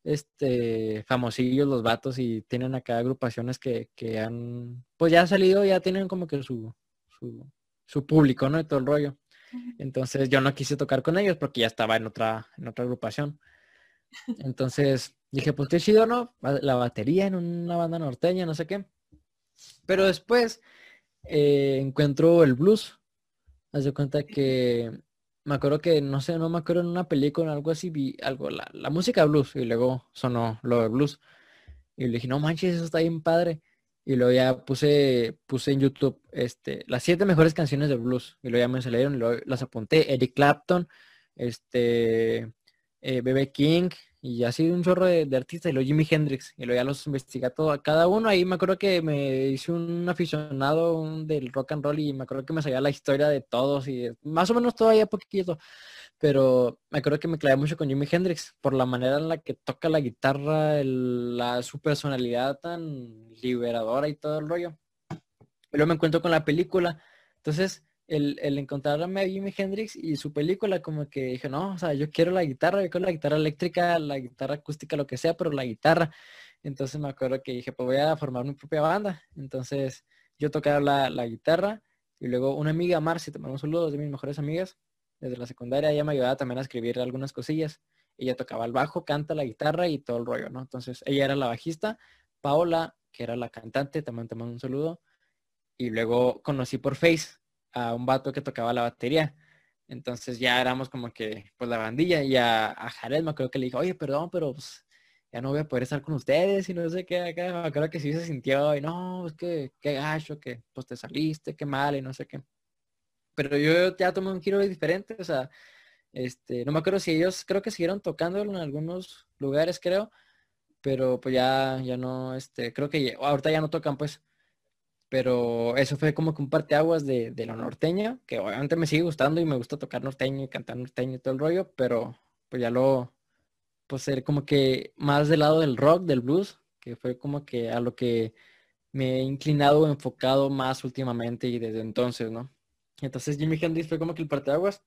este famosillos los vatos y tienen acá agrupaciones que, que han, pues ya han salido, ya tienen como que su, su, su público, ¿no? Y todo el rollo. Entonces yo no quise tocar con ellos porque ya estaba en otra, en otra agrupación. Entonces dije, pues qué chido, ¿no? La batería en una banda norteña, no sé qué. Pero después eh, encuentro el blues. Haz de cuenta que me acuerdo que, no sé, no me acuerdo en una película o algo así, vi algo, la, la música blues, y luego sonó lo de blues. Y le dije, no manches, eso está bien padre. Y luego ya puse, puse en YouTube este, las siete mejores canciones de blues. Y luego ya me salieron y luego las apunté. Eric Clapton, este, eh, B.B. King, y así un chorro de, de artistas. Y luego Jimi Hendrix. Y luego ya los investigué todo, a cada uno. Ahí me acuerdo que me hice un aficionado del rock and roll y me acuerdo que me sabía la historia de todos y más o menos todavía poquito. Pero me acuerdo que me clavé mucho con Jimi Hendrix por la manera en la que toca la guitarra, la, su personalidad tan liberadora y todo el rollo. Y luego me encuentro con la película. Entonces, el, el encontrarme a Jimi Hendrix y su película, como que dije, no, o sea, yo quiero la guitarra, yo quiero la guitarra eléctrica, la guitarra acústica, lo que sea, pero la guitarra. Entonces me acuerdo que dije, pues voy a formar mi propia banda. Entonces yo tocaba la, la guitarra y luego una amiga, Marcy, te mando un saludo, de mis mejores amigas, desde la secundaria, ella me ayudaba también a escribir algunas cosillas. Ella tocaba el bajo, canta la guitarra y todo el rollo, ¿no? Entonces ella era la bajista, Paola, que era la cantante, también te mando un saludo. Y luego conocí por Face a un vato que tocaba la batería. Entonces ya éramos como que, pues la bandilla. Y a, a Jared me acuerdo que le dijo, oye, perdón, pero pues, ya no voy a poder estar con ustedes y no sé qué. Acá me acuerdo que sí se sintió y no, es que qué gacho, que pues te saliste, qué mal y no sé qué. Pero yo ya tomé un giro diferente, o sea, este, no me acuerdo si ellos creo que siguieron tocando en algunos lugares, creo, pero pues ya, ya no, este, creo que ya- ahorita ya no tocan, pues. Pero eso fue como que un parteaguas de, de lo norteño, que obviamente me sigue gustando y me gusta tocar norteño y cantar norteño y todo el rollo, pero pues ya lo, pues ser como que más del lado del rock, del blues, que fue como que a lo que me he inclinado, enfocado más últimamente y desde entonces, ¿no? Entonces Jimi Hendrix fue como que el parteaguas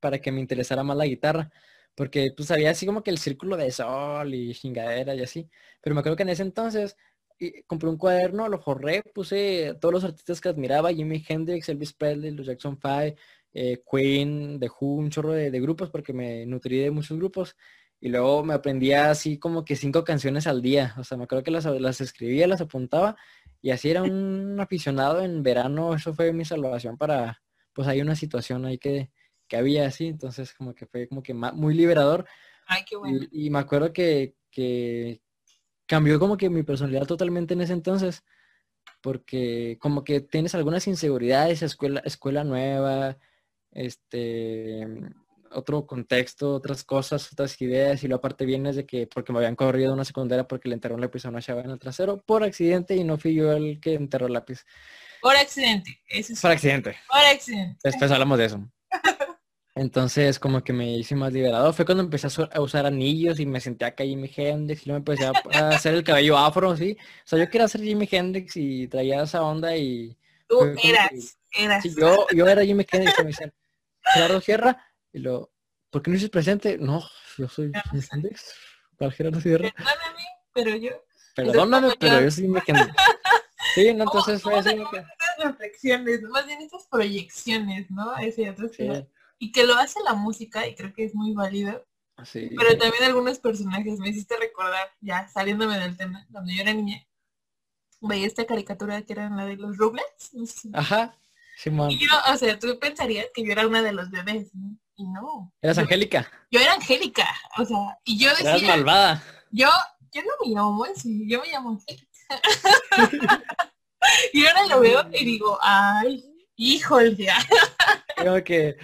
para que me interesara más la guitarra, porque pues había así como que el círculo de sol y chingadera y así. Pero me acuerdo que en ese entonces y compré un cuaderno, lo forré, puse todos los artistas que admiraba, Jimi Hendrix, Elvis Presley, los Jackson Five, eh, Queen, The Who, un chorro de, de, grupos porque me nutrí de muchos grupos. Y luego me aprendía así como que cinco canciones al día. O sea, me acuerdo que las, las escribía, las apuntaba. Y así era un aficionado en verano. Eso fue mi salvación para, pues hay una situación ahí que, que había así. Entonces como que fue como que muy liberador.
Ay, qué bueno.
Y, y me acuerdo que, que, cambió como que mi personalidad totalmente en ese entonces, porque como que tienes algunas inseguridades, escuela, escuela nueva, este, otro contexto, otras cosas, otras ideas, y lo aparte vienes de que porque me habían corrido una secundaria porque le enterró un lápiz a una chava en el trasero por accidente y no fui yo el que enterró el lápiz.
Por accidente. Eso es
por accidente.
Por accidente.
Después hablamos de eso. Entonces como que me hice más liberado. Fue cuando empecé a usar anillos y me senté acá Jimi Hendrix y luego empecé a hacer el cabello afro, ¿sí? O sea, yo quería ser Jimi Hendrix y traía esa onda y...
Tú eras, eras.
Sí, yo, yo era Jimi Hendrix y me decían, Gerardo Sierra, y lo, ¿por qué no dices presente? No, yo soy Jimi Hendrix. ¿Cuál Gerardo Sierra?
Perdóname, pero yo...
Perdóname, pero yo soy Jimi Hendrix. Sí, no, entonces fue así.
Que... Estas reflexiones, más bien estas proyecciones, ¿no? Ese otro sí y que lo hace la música y creo que es muy válido.
Sí.
Pero también algunos personajes me hiciste recordar, ya saliéndome del tema, cuando yo era niña, veía esta caricatura que era la de los Rublets. No sé si
Ajá. Simón.
Y yo, o sea, tú pensarías que yo era una de los bebés, ¿no? Y no.
¿Eras Angélica?
Yo era Angélica, o sea, y yo decía...
Eras malvada.
Yo, yo no me llamo así, yo me llamo Angélica. y ahora lo veo y digo, ay, híjole.
Creo que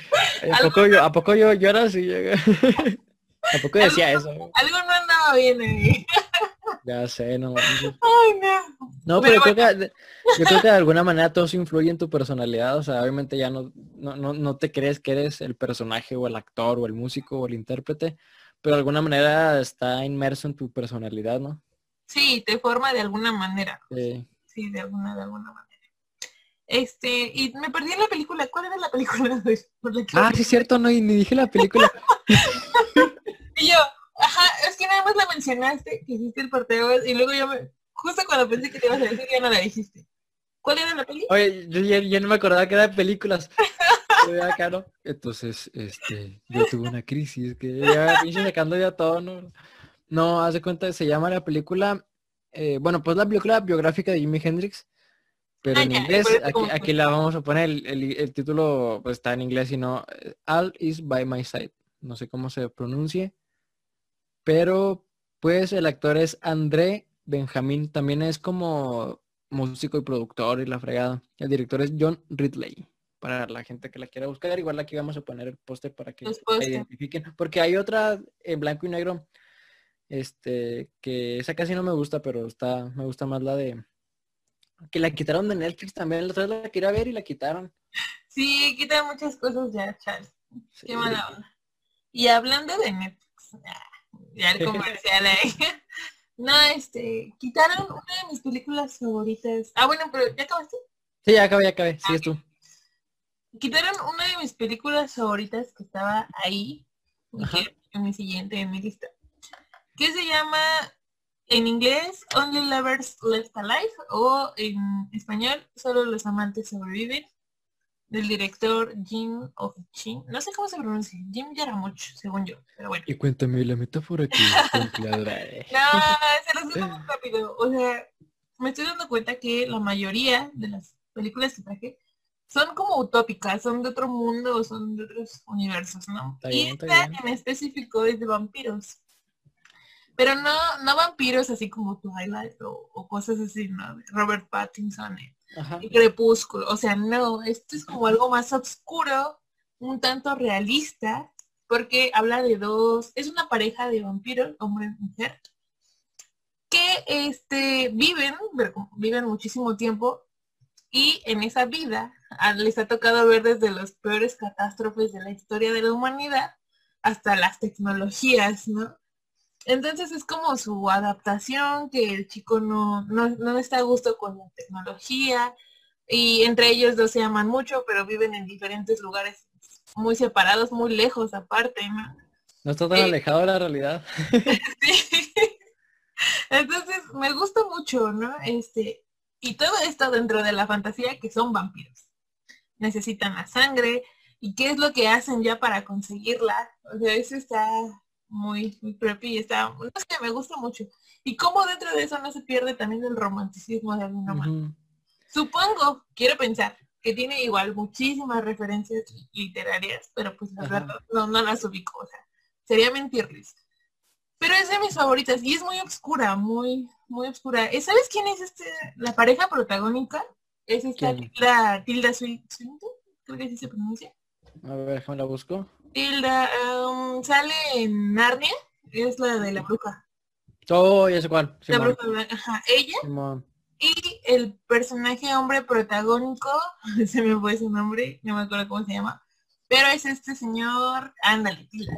¿a poco, yo, ¿a poco yo lloro así? ¿A poco decía eso?
Algo no andaba bien ahí.
Ya sé, no.
Ay, no.
No, pero, pero creo que, yo creo que de alguna manera todo eso influye en tu personalidad. O sea, obviamente ya no, no, no, no te crees que eres el personaje o el actor o el músico o el intérprete, pero de alguna manera está inmerso en tu personalidad, ¿no?
Sí, te forma de alguna manera.
Sí.
Sí, de alguna, de alguna manera. Este, y me perdí en la película. ¿Cuál era la película? Por la que...
Ah, sí es cierto, no, y ni dije la película.
y yo, ajá, es que nada más la mencionaste, que hiciste el parteo, y luego yo me, justo cuando pensé que te ibas a decir, ya no la dijiste. ¿Cuál era la película?
Oye, yo ya, ya no me acordaba que era de películas. Acá, ¿no? Entonces, este, yo tuve una crisis que ya pinche sacando ya todo, ¿no? No, haz de cuenta, se llama la película, eh, bueno, pues la película biográfica de Jimi Hendrix, pero
Ah,
en inglés, aquí, la vamos a poner, el, el- el título pues, está en inglés y no, eh, All is by my side, no sé cómo se pronuncie, pero pues el actor es André Benjamín, también es como músico y productor y la fregada. El director es John Ridley, para la gente que la quiera buscar, igual aquí vamos a poner el póster para que la identifiquen, porque hay otra en blanco y negro, este, que esa casi no me gusta, pero está, me gusta más la de que la quitaron de Netflix también, la otra vez la quería ver y la quitaron.
Sí, quita muchas cosas ya, Charles.
Sí.
Qué mala onda. Y hablando de Netflix, ah, ya el comercial ahí. No, este, quitaron una de mis películas favoritas. Ah, bueno, pero ¿ya acabaste?
Sí, ya acabé, ya acabé, sigues tú.
Quitaron una de mis películas favoritas que estaba ahí,
Ajá.
en mi siguiente, en mi lista, que se llama en inglés Only Lovers Left Alive o en español Solo los amantes sobreviven del director Jim Ovchin. No sé cómo se pronuncia, Jim Yaramuch, según yo, pero bueno.
Y cuéntame la metáfora que
No, se resume muy rápido. O sea, me estoy dando cuenta que la mayoría de las películas que traje son como utópicas, son de otro mundo o son de otros universos, ¿no?
Está
y
bien,
esta en específico es de vampiros. Pero no, no vampiros así como Twilight o, o cosas así, ¿no? Robert Pattinson y, Crepúsculo. O sea, no, esto es como algo más oscuro, un tanto realista, porque habla de dos, es una pareja de vampiros, hombre y mujer, que este, viven, viven muchísimo tiempo y en esa vida les ha tocado ver desde las peores catástrofes de la historia de la humanidad hasta las tecnologías, ¿no? Entonces es como su adaptación, que el chico no, no, no está a gusto con la tecnología y entre ellos dos se aman mucho, pero viven en diferentes lugares muy separados, muy lejos aparte, ¿no?
No está tan
Sí.
alejado de la realidad.
Sí. Entonces, me gusta mucho, ¿no? Este, y todo esto dentro de la fantasía que son vampiros. Necesitan la sangre. ¿Y qué es lo que hacen ya para conseguirla? O sea, eso está muy, muy creepy y está, no sé, me gusta mucho. Y cómo dentro de eso no se pierde también el romanticismo de alguna manera.
Ujú.
Supongo, quiero pensar, que tiene igual muchísimas referencias literarias, pero pues la verdad no, no las ubico, o sea, sería mentirles. Pero es de mis favoritas y es muy oscura, muy, muy oscura. Eh, ¿Sabes quién es este, la pareja protagónica? Es esta
¿Quién?
Tilda, Tilda Swin- Swinton, creo que así se pronuncia.
A ver, déjame la busco.
Tilda um, sale en Narnia, es la de la bruja.
Oh, ya sé cuál.
La bruja blanca, ajá, ella
Simón.
Y el personaje hombre protagónico, se me fue su nombre, no me acuerdo cómo se llama, pero es este señor, ándale, Tila.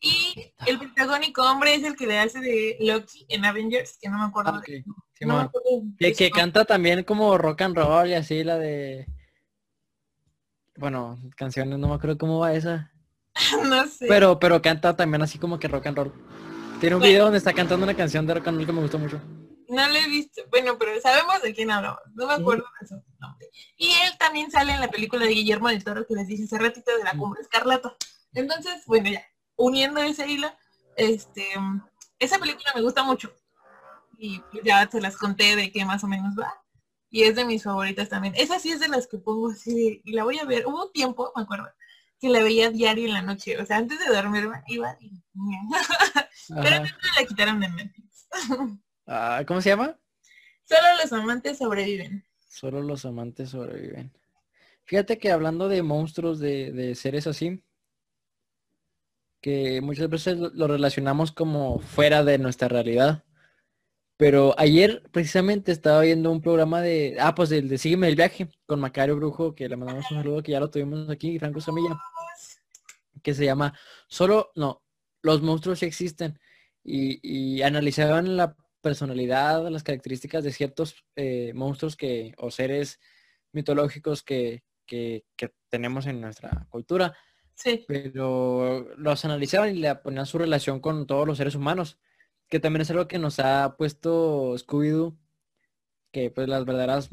Y el protagónico hombre es el que le hace de Loki en Avengers, que no me acuerdo.
Ah, ok.
de- no me acuerdo de
Que, canta también como rock and roll y así la de... Bueno, canciones, no me acuerdo cómo va esa.
no sé.
Pero, pero canta también así como que rock and roll. Tiene un
Bueno.
video donde está cantando una canción de rock and roll que me gustó mucho.
No lo he visto. Bueno, pero sabemos de quién hablamos. No me acuerdo de su nombre. Y él también sale en la película de Guillermo del Toro que les dije hace ratito de la cumbre escarlata. Entonces, bueno, ya, uniendo ese hilo, este, esa película me gusta mucho. Y pues ya se las conté de qué más o menos va. Y es de mis favoritas también. Esa sí es de las que pongo así y la voy a ver. Hubo un tiempo, me acuerdo, que la veía diario en la noche. O sea, antes de dormirme iba y... Pero no la quitaron de Netflix.
Ah, ¿Cómo se llama?
Solo los amantes sobreviven.
Solo los amantes sobreviven. Fíjate que hablando de monstruos, de, de seres así, que muchas veces lo relacionamos como fuera de nuestra realidad. Pero ayer precisamente estaba viendo un programa de, ah, pues el de Sígueme el viaje con Macario Brujo, que le mandamos un saludo, que ya lo tuvimos aquí, y Franco Samilla, que se llama Solo, no, los monstruos sí existen. Y, y analizaban la personalidad, las características de ciertos eh, monstruos que, o seres mitológicos que, que, que tenemos en nuestra cultura
Sí.
pero los analizaban y le ponían su relación con todos los seres humanos, que también es algo que nos ha puesto Scooby-Doo, que pues las verdaderas,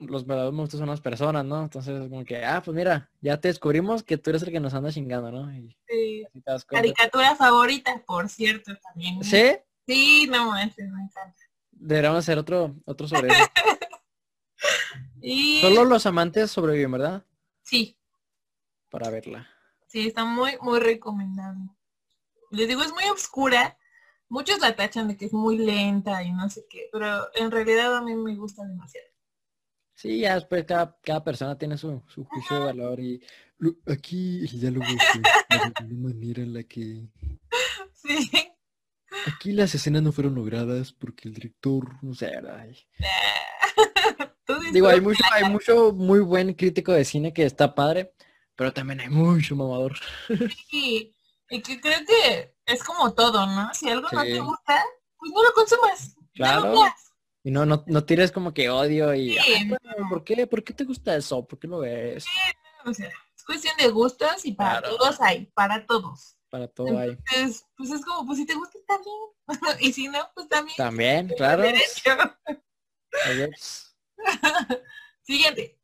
los verdaderos monstruos son las personas, ¿no? Entonces como que, ah, pues mira, ya te descubrimos que tú eres el que nos anda chingando, ¿no? Y
Sí. Caricatura favorita, por cierto, también.
¿Sí?
Sí, no manches, me encanta.
Deberíamos hacer otro, otro sobre eso.
Y
Solo los amantes sobreviven, ¿verdad?
sí,
Para verla.
sí, está muy, muy recomendable. Les digo, es muy oscura. Muchos la tachan de que es muy lenta y no sé qué, pero en realidad a mí me gusta demasiado.
Sí, ya después cada, cada persona tiene su, su juicio de valor y lo- aquí el diálogo fue de manera en la que
Sí.
Aquí las escenas no fueron logradas porque el director, no sé,
Tú
Digo, hay mucho, hay mucho muy buen crítico de cine que está padre, pero también hay mucho mamador.
Y, y que creo que es como todo, ¿no? Si algo no
Sí.
te gusta, pues no lo consumas. No
Claro.
lo.
Y no, no, no tires como que odio y
Sí,
"Ay,
no.
bueno, ¿por qué? ¿Por qué te gusta eso? ¿Por qué lo ves?
O sea, es cuestión de gustos y para
Claro.
todos hay, para todos.
Para todo hay.
Entonces, pues es como, pues si te gusta está bien. y si no, pues también.
También, claro.
Siguiente.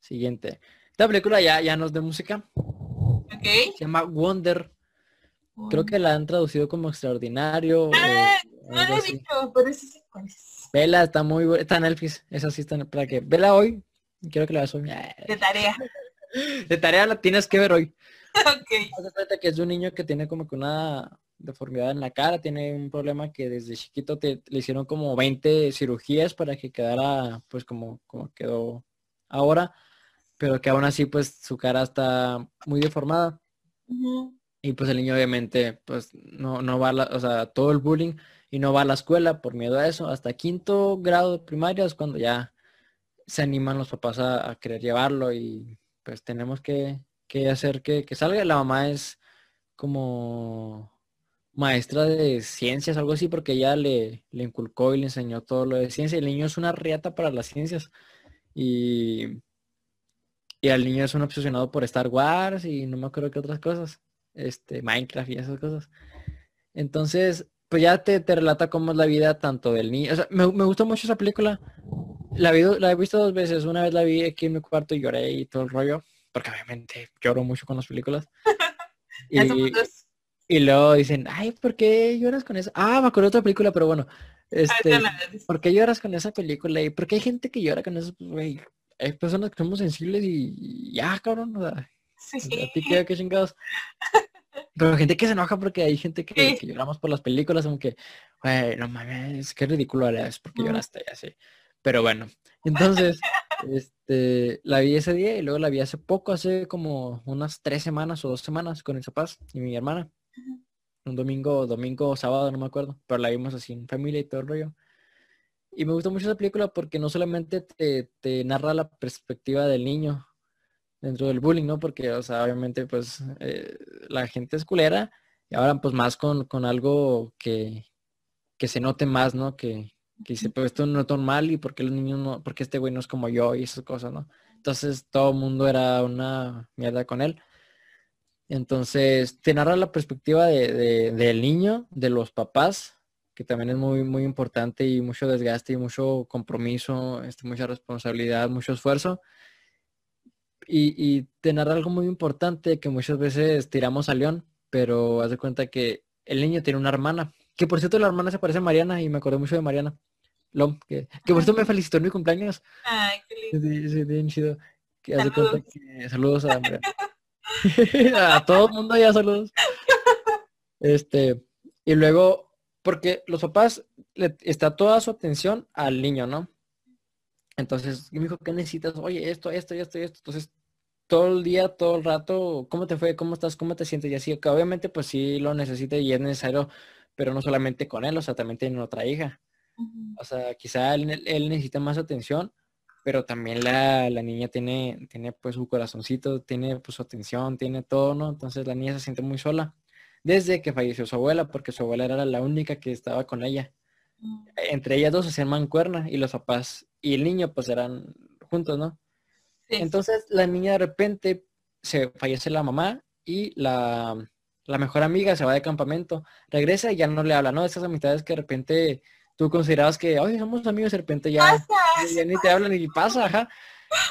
Siguiente. Esta película ya, ya no es de música.
¿Ok?
Se llama Wonder. Creo que la han traducido como extraordinario. o
Ah, no
algo
lo he
así.
visto, pero sí cuál es.
Vela, está muy buena. Está en Netflix. Esa sí está en para que vela hoy. Quiero que la veas hoy.
De tarea.
De tarea la tienes que ver hoy.
ok.
Que es de un niño que tiene como que una deformidad en la cara, tiene un problema que desde chiquito te, le hicieron como 20 cirugías para que quedara pues como, como quedó ahora, pero que aún así pues su cara está muy deformada. Y pues el niño obviamente pues no, no va o sea, todo el bullying y no va a la escuela por miedo a eso, hasta quinto grado de primaria es cuando ya se animan los papás a, querer llevarlo y pues tenemos que, que hacer que, que salga. La mamá es como maestra de ciencias, algo así, porque ella le, le inculcó y le enseñó todo lo de ciencia. El niño es una riata para las ciencias. Y, y el niño es un obsesionado por Star Wars y no me acuerdo qué otras cosas. Este, Minecraft y esas cosas. Entonces, pues ya te, te relata cómo es la vida tanto del niño. O sea, me, me gustó mucho esa película. La, vi- la he visto dos veces. Una vez la vi aquí en mi cuarto y lloré y todo el rollo. Porque obviamente lloro mucho con las películas. Y, y luego dicen, ay, ¿por qué lloras con eso? Ah, me acuerdo de otra película, pero bueno. Este, ¿por qué lloras con esa película? ¿Y por qué hay gente que llora con eso? Pues, güey, hay personas que somos sensibles y, ya, cabrón. O sea,
Sí.
a ti qué, qué chingados. Pero gente que se enoja porque hay gente que,
Sí.
que lloramos por las películas, como que, güey, no mames, qué ridículo eres porque lloraste y así. Pero bueno, entonces, este, la vi ese día y luego la vi hace poco, hace como unas tres semanas o dos semanas con el papás y mi hermana. Un domingo, domingo o sábado, no me acuerdo, pero la vimos así en familia y todo el rollo. Y me gustó mucho esa película porque no solamente te, te narra la perspectiva del niño dentro del bullying, ¿no? Porque, o sea, obviamente, pues, eh, la gente es culera y ahora, pues, más con, con algo que, que se note más, ¿no? Que, que dice, pues, esto no es normal y porque los niños no, porque este güey no es como yo y esas cosas, ¿no? Entonces, todo el mundo era una mierda con él. Entonces, te narra la perspectiva de, de- del niño, de los papás, que también es muy, muy importante y mucho desgaste y mucho compromiso, este, mucha responsabilidad, mucho esfuerzo. Y, y te narra algo muy importante que muchas veces tiramos a León, pero haz de cuenta que el niño tiene una hermana, que por cierto la hermana se parece a Mariana y me acordé mucho de Mariana. Lom, que, que por cierto me felicitó en mi cumpleaños.
Ay, qué lindo.
Sí, sí, bien chido. Que haz de cuenta
Saludos.
que saludos a a todo el mundo ya saludos. Este, y luego, porque los papás le está toda su atención al niño, ¿no? Entonces, me dijo, ¿qué necesitas? Oye, esto, esto, esto, esto. Entonces, todo el día, todo el rato, ¿cómo te fue? ¿Cómo estás? ¿Cómo te sientes? Y así, que obviamente, pues sí lo necesita y es necesario, pero no solamente con él, o sea, también tiene otra hija. O sea, quizá él, él necesita más atención, pero también la, la niña tiene, tiene pues su corazoncito, tiene pues su atención, tiene todo, ¿no? Entonces la niña se siente muy sola desde que falleció su abuela, porque su abuela era la única que estaba con ella.
Mm,
Entre ellas dos hacían mancuerna y los papás y el niño pues eran juntos, ¿no?
sí,
Entonces la niña de repente se fallece la mamá y la, la mejor amiga se va de campamento, regresa y ya no le habla, ¿no? Esas amistades que de repente tú considerabas que, oye, somos amigos, de repente ya,
Pasa,
ya ni te hablan y pasa, ajá.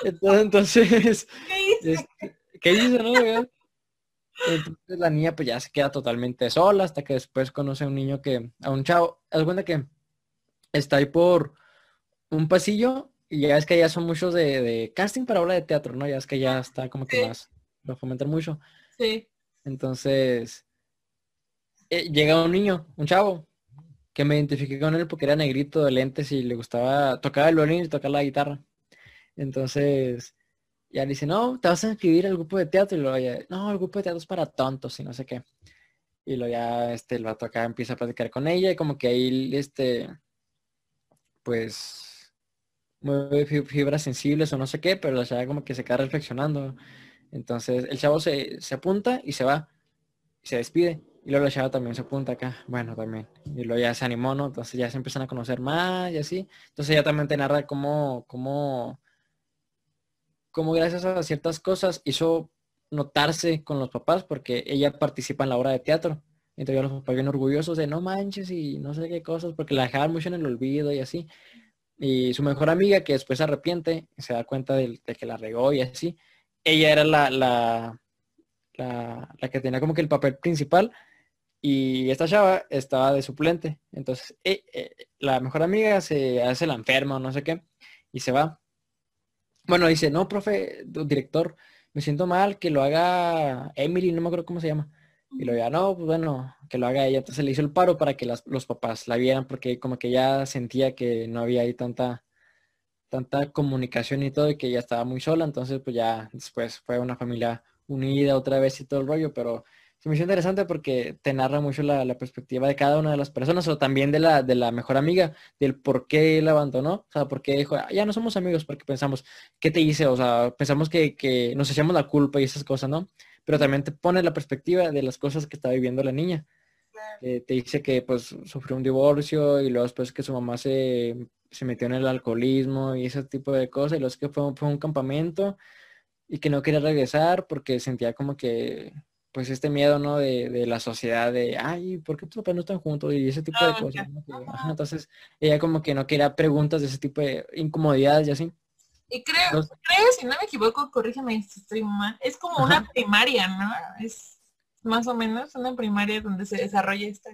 Entonces, entonces
¿qué
este, ¿qué hizo, no? Entonces la niña pues ya se queda totalmente sola hasta que después conoce a un niño que, a un chavo, haz cuenta que está ahí por un pasillo y ya es que ya son muchos de, de casting para obra de teatro, ¿no? Ya es que ya está como que
Sí.
más, lo fomentan mucho.
Sí.
Entonces, eh, llega un niño, un chavo, que me identifiqué con él porque era negrito de lentes y le gustaba, tocaba el violín y tocaba la guitarra. Entonces, ya le dice, no, te vas a inscribir al grupo de teatro. Y luego ya, no, el grupo de teatro es para tontos y no sé qué. Y luego ya, este, el vato acá empieza a platicar con ella y como que ahí, este, pues, fi- fibras sensibles o no sé qué, pero la chava como que se queda reflexionando. Entonces, el chavo se, se apunta y se va y se despide. Y luego la chava también se apunta acá. Bueno, también. Y luego ya se animó, ¿no? Entonces ya se empiezan a conocer más y así. Entonces ella también te narra cómo, cómo, cómo gracias a ciertas cosas hizo notarse con los papás porque ella participa en la obra de teatro. Entonces los papás bien orgullosos de no manches y no sé qué cosas porque la dejaban mucho en el olvido y así. Y su mejor amiga que después se arrepiente, se da cuenta de, que la regó y así. Ella era la, la, la, que tenía como que el papel principal y esta chava estaba de suplente. Entonces, eh, eh, la mejor amiga se hace la enferma o no sé qué y se va. Bueno, dice, no, profe, director, me siento mal, que lo haga Emily, no me acuerdo cómo se llama. Y lo ya, no, pues bueno, que lo haga ella. Entonces le hizo el paro para que las- los papás la vieran, porque como que ya sentía que no había ahí tanta, tanta comunicación y todo, y que ella estaba muy sola. Entonces, pues ya después fue una familia unida otra vez y todo el rollo, pero se me hizo interesante porque te narra mucho la, la perspectiva de cada una de las personas, o también de la, de la mejor amiga, del por qué él abandonó, o sea, por qué dijo, "Ah, ya no somos amigos, porque pensamos, ¿qué te hice? O sea, pensamos que, que nos echamos la culpa y esas cosas, ¿no? Pero también te pone la perspectiva de las cosas que está viviendo la niña. Eh, te dice que pues sufrió un divorcio y luego después que su mamá se, se metió en el alcoholismo y ese tipo de cosas, y luego es que fue, fue un campamento y que no quería regresar porque sentía como que pues este miedo, ¿no? De, de la sociedad de, ay, ¿por qué tus papás no están juntos? Y ese tipo de cosas.
ya.
¿no? Que,
Ajá.
ajá, entonces, ella como que no quería preguntas de ese tipo de incomodidades y así.
Y creo, creo, si no me equivoco, corrígeme si estoy mal, es como una
Ajá.
primaria, ¿no? Es más o menos una primaria donde se desarrolla esta.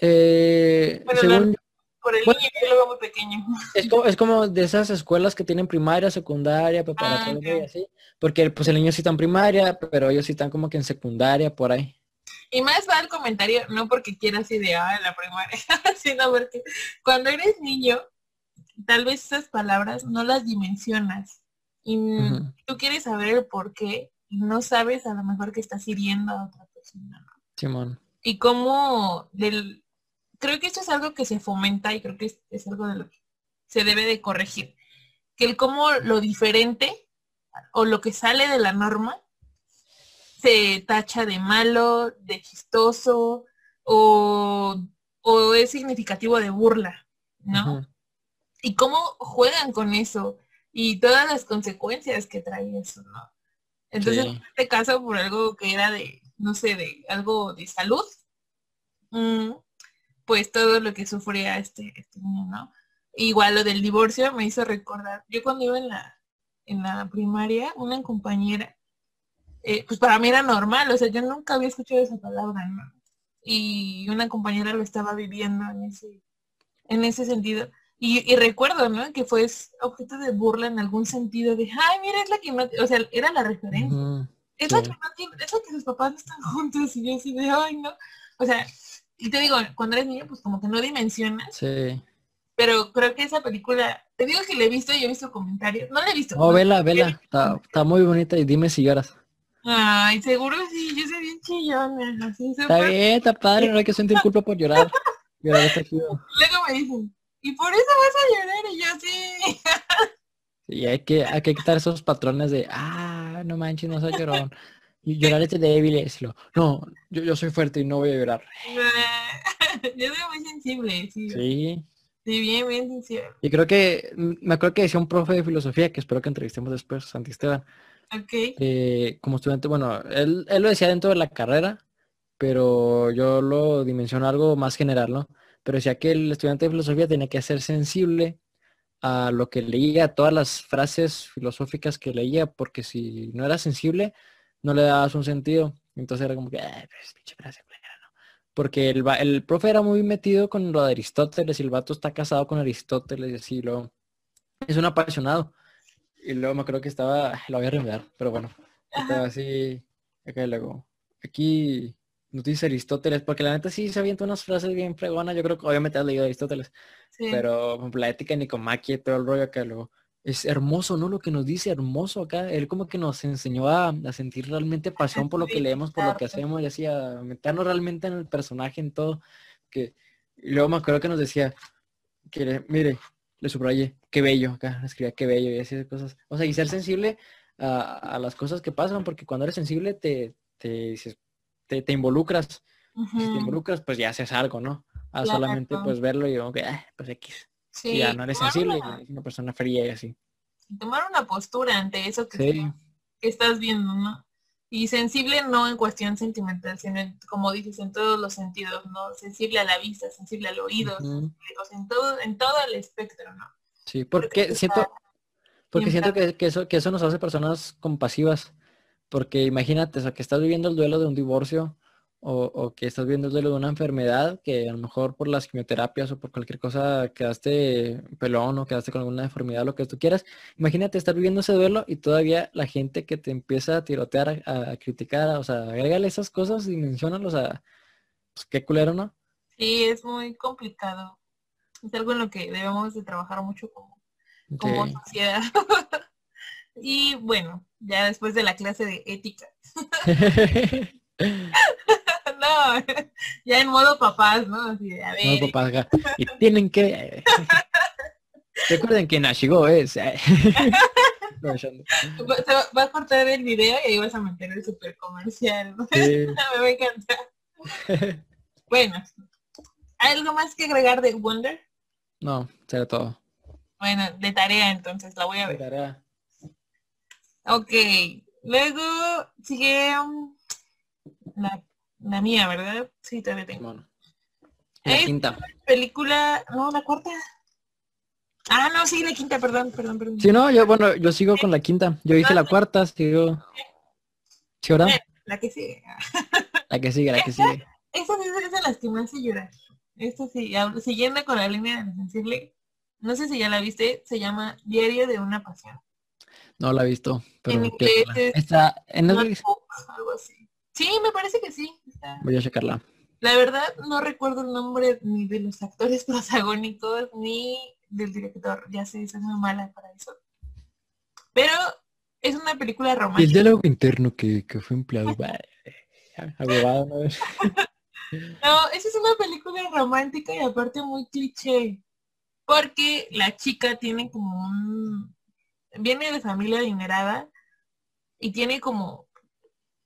Eh,
Bueno,
según
Por el
Bueno.
niño yo lo veo muy pequeño.
Es como, es como de esas escuelas que tienen primaria, secundaria, preparatoria y
ok.
así. Porque pues el niño sí está en primaria, pero ellos sí están como que en secundaria, por ahí.
Y más va el comentario, no porque quieras idear la primaria, sino porque cuando eres niño, tal vez esas palabras no las dimensionas. Y tú quieres saber el por qué y no sabes a lo mejor que estás hiriendo a otra persona. ¿no?
Simón.
y cómo del creo que esto es algo que se fomenta y creo que es, es algo de lo que se debe de corregir que el cómo lo diferente o lo que sale de la norma se tacha de malo de chistoso o, o es significativo de burla no. Y cómo juegan con eso y todas las consecuencias que trae eso, ¿no? Entonces,
Sí.
en este caso, por algo que era de, no sé, de algo de salud, mm, pues todo lo que sufría este, este niño, ¿no? Igual lo del divorcio me hizo recordar, yo cuando iba en la, en la primaria, una compañera, eh, pues para mí era normal, o sea, yo nunca había escuchado esa palabra, ¿no? Y una compañera lo estaba viviendo en ese, en ese sentido. Y, y recuerdo, ¿no? Que fue objeto de burla en algún sentido de, ay, mira, es la que no, o sea, era la referencia.
Ujú.
Es la
sí.
que no tiene, es la que sus papás no están juntos y yo así de, ay, no. O sea, y te digo, cuando eres niño, pues como que no dimensionas,
Sí.
pero creo que esa película, te digo que la he visto y he visto comentarios, no la he visto.
Oh,
¿no?
vela, vela. Está, muy bonita y dime si lloras.
Ay, seguro sí, yo soy bien chillona, así
Está bien, está padre, no hay que sentir culpa por llorar. Llorar está chido.
Luego me dicen, y por eso vas a llorar y yo sí.
Y hay que, hay que quitar esos patrones de, ah, no manches, no soy llorón. Y llorar es de débil y decirlo. No, yo, yo soy fuerte y no voy a llorar.
yo soy muy sensible, sí.
Sí.
Sí, bien, bien sensible.
Y creo que, me acuerdo que decía un profe de filosofía, que espero que entrevistemos después, Santi Esteban,
Ok.
eh, como estudiante, bueno, él, él lo decía dentro de la carrera, pero yo lo dimensiono algo más general, ¿no? Pero decía que el estudiante de filosofía tenía que ser sensible a lo que leía, a todas las frases filosóficas que leía, porque si no era sensible, no le dabas un sentido. Entonces era como que, "Ay, pues, pinche frase culera", ¿no? Porque el, el profe era muy metido con lo de Aristóteles y el vato está casado con Aristóteles y así, luego es un apasionado. Y luego me acuerdo que estaba, lo voy a remediar, pero bueno, estaba así, acá y luego, aquí nos dice Aristóteles, porque la neta sí se avienta unas frases bien fregonas, yo creo que obviamente has leído Aristóteles,
Sí.
pero la ética de Nicomaquia y todo el rollo acá luego. Es hermoso, ¿no? Lo que nos dice, hermoso acá. Él como que nos enseñó a, a sentir realmente pasión por lo que leemos, por lo que hacemos y así, a meternos realmente en el personaje, en todo. Que, y luego me acuerdo que nos decía que, le- mire, le subrayé, qué bello, acá, escribía qué bello y así de cosas. O sea, y ser sensible a, a las cosas que pasan, porque cuando eres sensible te, te dices, te, te involucras. Si te involucras, pues ya haces algo, ¿no? A
Claro.
solamente pues verlo y como que, "Ah, pues X.
Sí,
Y ya no eres sensible,
una-
una persona fría y así.
tomar una postura ante eso que,
Sí.
estás- que estás viendo, ¿no? Y sensible no en cuestión sentimental, sino en- como dices, en todos los sentidos, ¿no? Sensible a la vista, sensible al oído,
Ujú.
o sea, en todo, en todo el espectro, ¿no?
Sí, porque siento, porque siento que, que eso, que eso nos hace personas compasivas. Porque imagínate, o sea, que estás viviendo el duelo de un divorcio o, o que estás viviendo el duelo de una enfermedad que a lo mejor por las quimioterapias o por cualquier cosa quedaste pelón o quedaste con alguna deformidad, lo que tú quieras. Imagínate estar viviendo ese duelo y todavía la gente que te empieza a tirotear, a, a criticar, o sea, agrégale esas cosas y menciónalos a, pues qué culero, ¿no?
Sí, es muy complicado. Es algo en lo que debemos de trabajar mucho como, como
Sí.
sociedad. y bueno, ya después de la clase de ética. no, ya en modo papás, ¿no? Así de, a ver,
No. Y tienen que... Recuerden que Nashigo es... Aprovechando.
va, se va- a cortar el video y ahí vas a meter el super comercial. ¿no?
Sí.
Me va a encantar. Bueno, ¿hay algo más que agregar de Wonder?
No, será todo.
Bueno, de tarea entonces, la voy a ver.
Tarea.
Ok, luego sigue um, la, la mía, ¿verdad? Sí, todavía tengo.
Bueno. La quinta.
Película, no, la cuarta. Ah, no, sí, la quinta, perdón, perdón, perdón.
Si no, yo, bueno, yo sigo con la quinta. Yo dije la cuarta, sigo. ¿Sí, verdad?
La que sigue.
La que sigue, la que sigue.
Esa sí es de las que me hace llorar. Esta sí, siguiendo con la línea de sensible, no sé si ya la viste, se llama Diario de una pasión.
No la he visto, pero
En inglés es-
Está en Netflix.
Algo así. Sí, me parece que sí. está-
Voy a checarla.
La verdad no recuerdo el nombre ni de los actores protagónicos ni del director. Ya sé, soy muy mala para eso. Pero es una película
Y el
romántica.
diálogo interno que, que fue empleado. ¿no?
No, esa es una película romántica y aparte muy cliché. Porque la chica tiene como un... Viene de familia adinerada y tiene como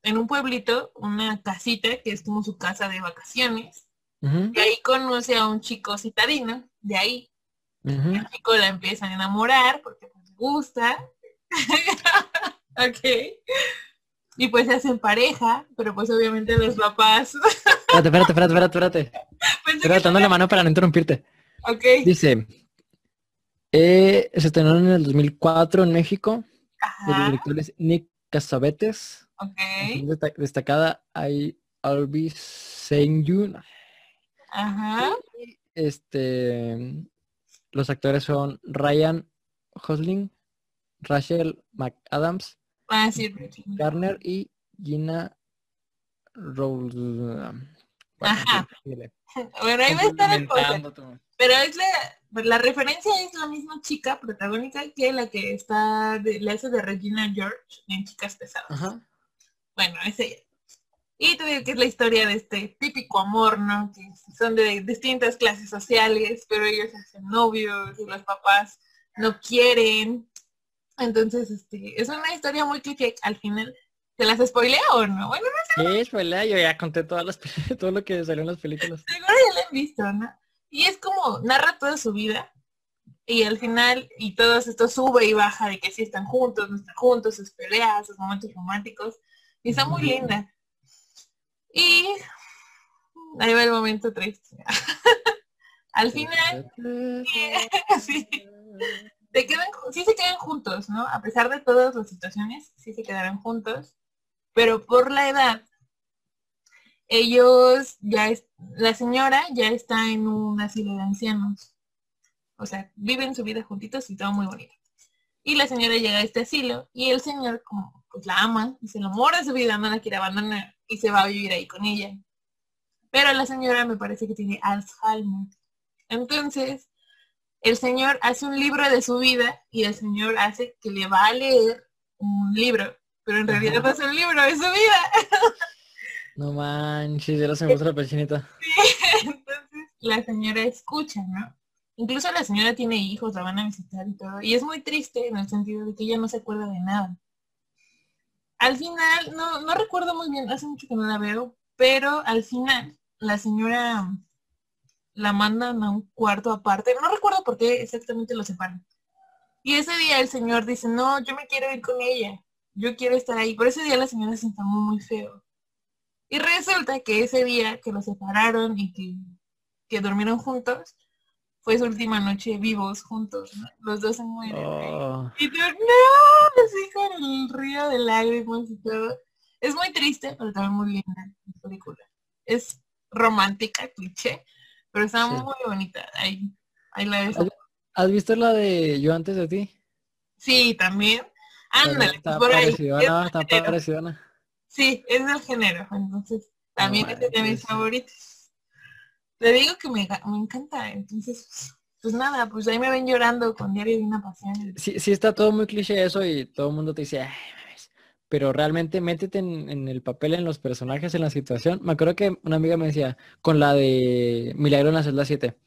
en un pueblito una casita que es como su casa de vacaciones. Y ahí conoce a un chico citadino. De ahí el chico la empieza a enamorar porque pues, le gusta. ok. Y pues se hacen pareja, pero pues obviamente los papás...
Espérate, espérate, espérate, espérate, espérate.
Que-
Espérate, dando la mano para no interrumpirte.
Ok.
Dice, eh, se estrenó en el 2004 en México. El
Ajá.
director es Nick Casabetes.
Ok.
Desta- Destacada hay Albi Senyun.
Ajá.
Este, los actores son Ryan Gosling, Rachel McAdams,
Va a decir Britney.
Garner y Gina Rose. Bueno,
Ajá. Bueno, ahí va a estar el Pero es la, la referencia es la misma chica protagónica que la que está, de, le hace de Regina George en Chicas Pesadas.
Ajá.
Bueno, es ella. Y te digo que es la historia de este típico amor, ¿no? Que son de distintas clases sociales, pero ellos se hacen novios y los papás no quieren. Entonces, este, es una historia muy cliché. Al final, ¿te las spoilea o no? Bueno,
Sí, es verdad, yo ya conté todas las, todo lo que salió en las películas.
seguro ya la han visto, ¿no? Y es como narra toda su vida. Y al final, y todo esto sube y baja de que si están juntos, no están juntos, sus peleas, sus momentos románticos. Y está muy linda. Y ahí va el momento triste. al final, sí, se quedan, sí se quedan juntos, ¿no? A pesar de todas las situaciones, sí se quedarán juntos. Pero por la edad, ellos ya es, la señora ya está en un asilo de ancianos. O sea, viven su vida juntitos y todo muy bonito. Y la señora llega a este asilo y el señor como pues la ama y se enamora de su vida, no la quiere abandonar y se va a vivir ahí con ella. Pero la señora me parece que tiene Alzheimer. Entonces, el señor hace un libro de su vida y el señor hace que le va a leer un libro, pero en realidad no es un libro, es su vida.
No manches, ya se me gusta la pechinita.
Entonces la señora escucha, ¿no? Incluso la señora tiene hijos, la van a visitar y todo. Y es muy triste en el sentido de que ella no se acuerda de nada. Al final, no, no recuerdo muy bien, hace mucho que no la veo, pero al final la señora la mandan a un cuarto aparte. No recuerdo por qué exactamente lo separan. Y ese día el señor dice, no, yo me quiero ir con ella. Yo quiero estar ahí. Por ese día la señora se enfermó muy feo. Y resulta que ese día que los separaron y que, que durmieron juntos, fue su última noche vivos juntos, ¿no? Los dos se mueren.
Oh,
Y tú, no, así con el río de lágrimas y todo. Es muy triste, pero también muy linda la película. Es romántica, cliché, pero está
Sí.
muy bonita. Ahí, ahí la ves.
¿Has- ¿Has visto la de Yo antes de ti?
Sí, también. Ándale,
Está
por ahí.
parecidona, está parecidona.
Sí, es del género, entonces también es de mis favoritos. Le digo que me, me encanta, entonces, pues nada, pues ahí me ven llorando con Diario de una Pasión.
Sí, sí está todo muy cliché eso y todo el mundo te dice, "Ay, mames". pero realmente métete en, en el papel, en los personajes, en la situación. Me acuerdo que una amiga me decía, con la de Milagro en la celda 7.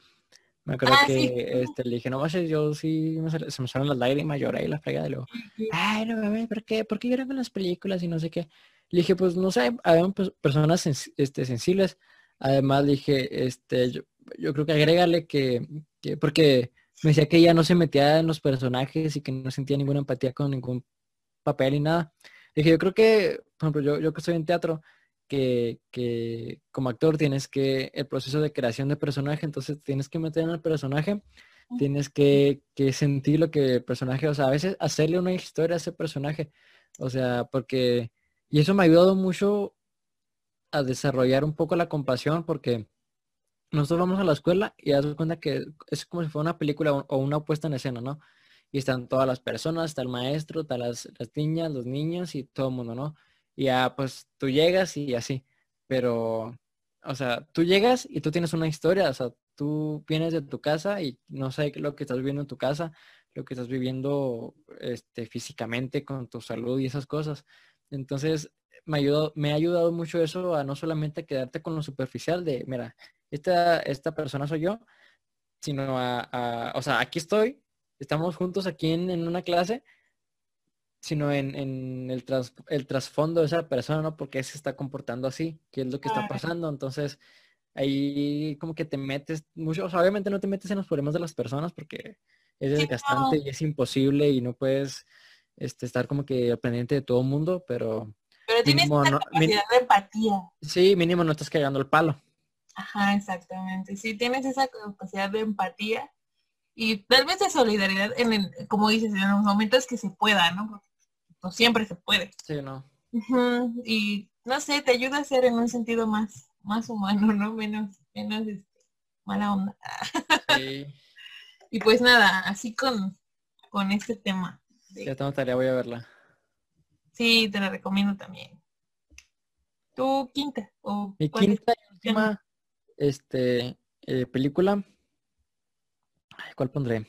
Me acuerdo
Ah,
que
sí.
este, le dije, no manches, yo sí me sal- se me salen las lágrimas, lloré y la fregada y luego, ay, no mames, ¿por qué? ¿Por qué lloran con las películas y no sé qué? Le dije, pues no sé, habían personas sens- este, sensibles. Además le dije, este, yo, yo creo que agrégale que, que, porque me decía que ella no se metía en los personajes y que no sentía ninguna empatía con ningún papel y nada. Le dije, yo creo que, por ejemplo, yo, yo que estoy en teatro, que, que como actor tienes que, el proceso de creación de personaje, entonces tienes que meter en el personaje, tienes que, que sentir lo que el personaje, o sea, a veces hacerle una historia a ese personaje, o sea, porque, y eso me ha ayudado mucho a desarrollar un poco la compasión, porque nosotros vamos a la escuela y das cuenta que es como si fuera una película o una puesta en escena, ¿no? Y están todas las personas, está el maestro, están las, niñas, los niños y todo el mundo, ¿no? Y ya pues tú llegas y así. Pero, o sea, tú llegas y tú tienes una historia, o sea, tú vienes de tu casa y no sé lo que estás viviendo en tu casa, lo que estás viviendo este, físicamente con tu salud y esas cosas. Entonces, me, ayudó, me ha ayudado mucho eso a no solamente quedarte con lo superficial de, mira, esta, esta persona soy yo, sino a, a- o sea, aquí estoy, estamos juntos aquí en, en una clase, sino en, en el, tras- el trasfondo de esa persona, ¿no? Porque se está comportando así, qué es lo que está pasando. Entonces, ahí como que te metes mucho, o sea, obviamente no te metes en los problemas de las personas porque es desgastante y es imposible y no puedes este, estar como que al pendiente de todo el mundo, pero
Pero tienes
no-
capacidad de empatía.
sí, mínimo no estás cagando el palo.
Ajá, exactamente. Sí, tienes esa capacidad de empatía y tal vez de solidaridad en el, como dices, en los momentos que se pueda, ¿no? Porque no siempre se puede.
Sí, no.
Y no sé, te ayuda a ser en un sentido más, más humano, ¿no? Menos, menos este, mala onda.
Sí,
Y pues nada, así con, con este tema. De-
ya tengo tarea, voy a verla.
Sí, te la recomiendo también. ¿Tu quinta? ¿O
Mi quinta y última este, eh, película. Ay, ¿Cuál pondré?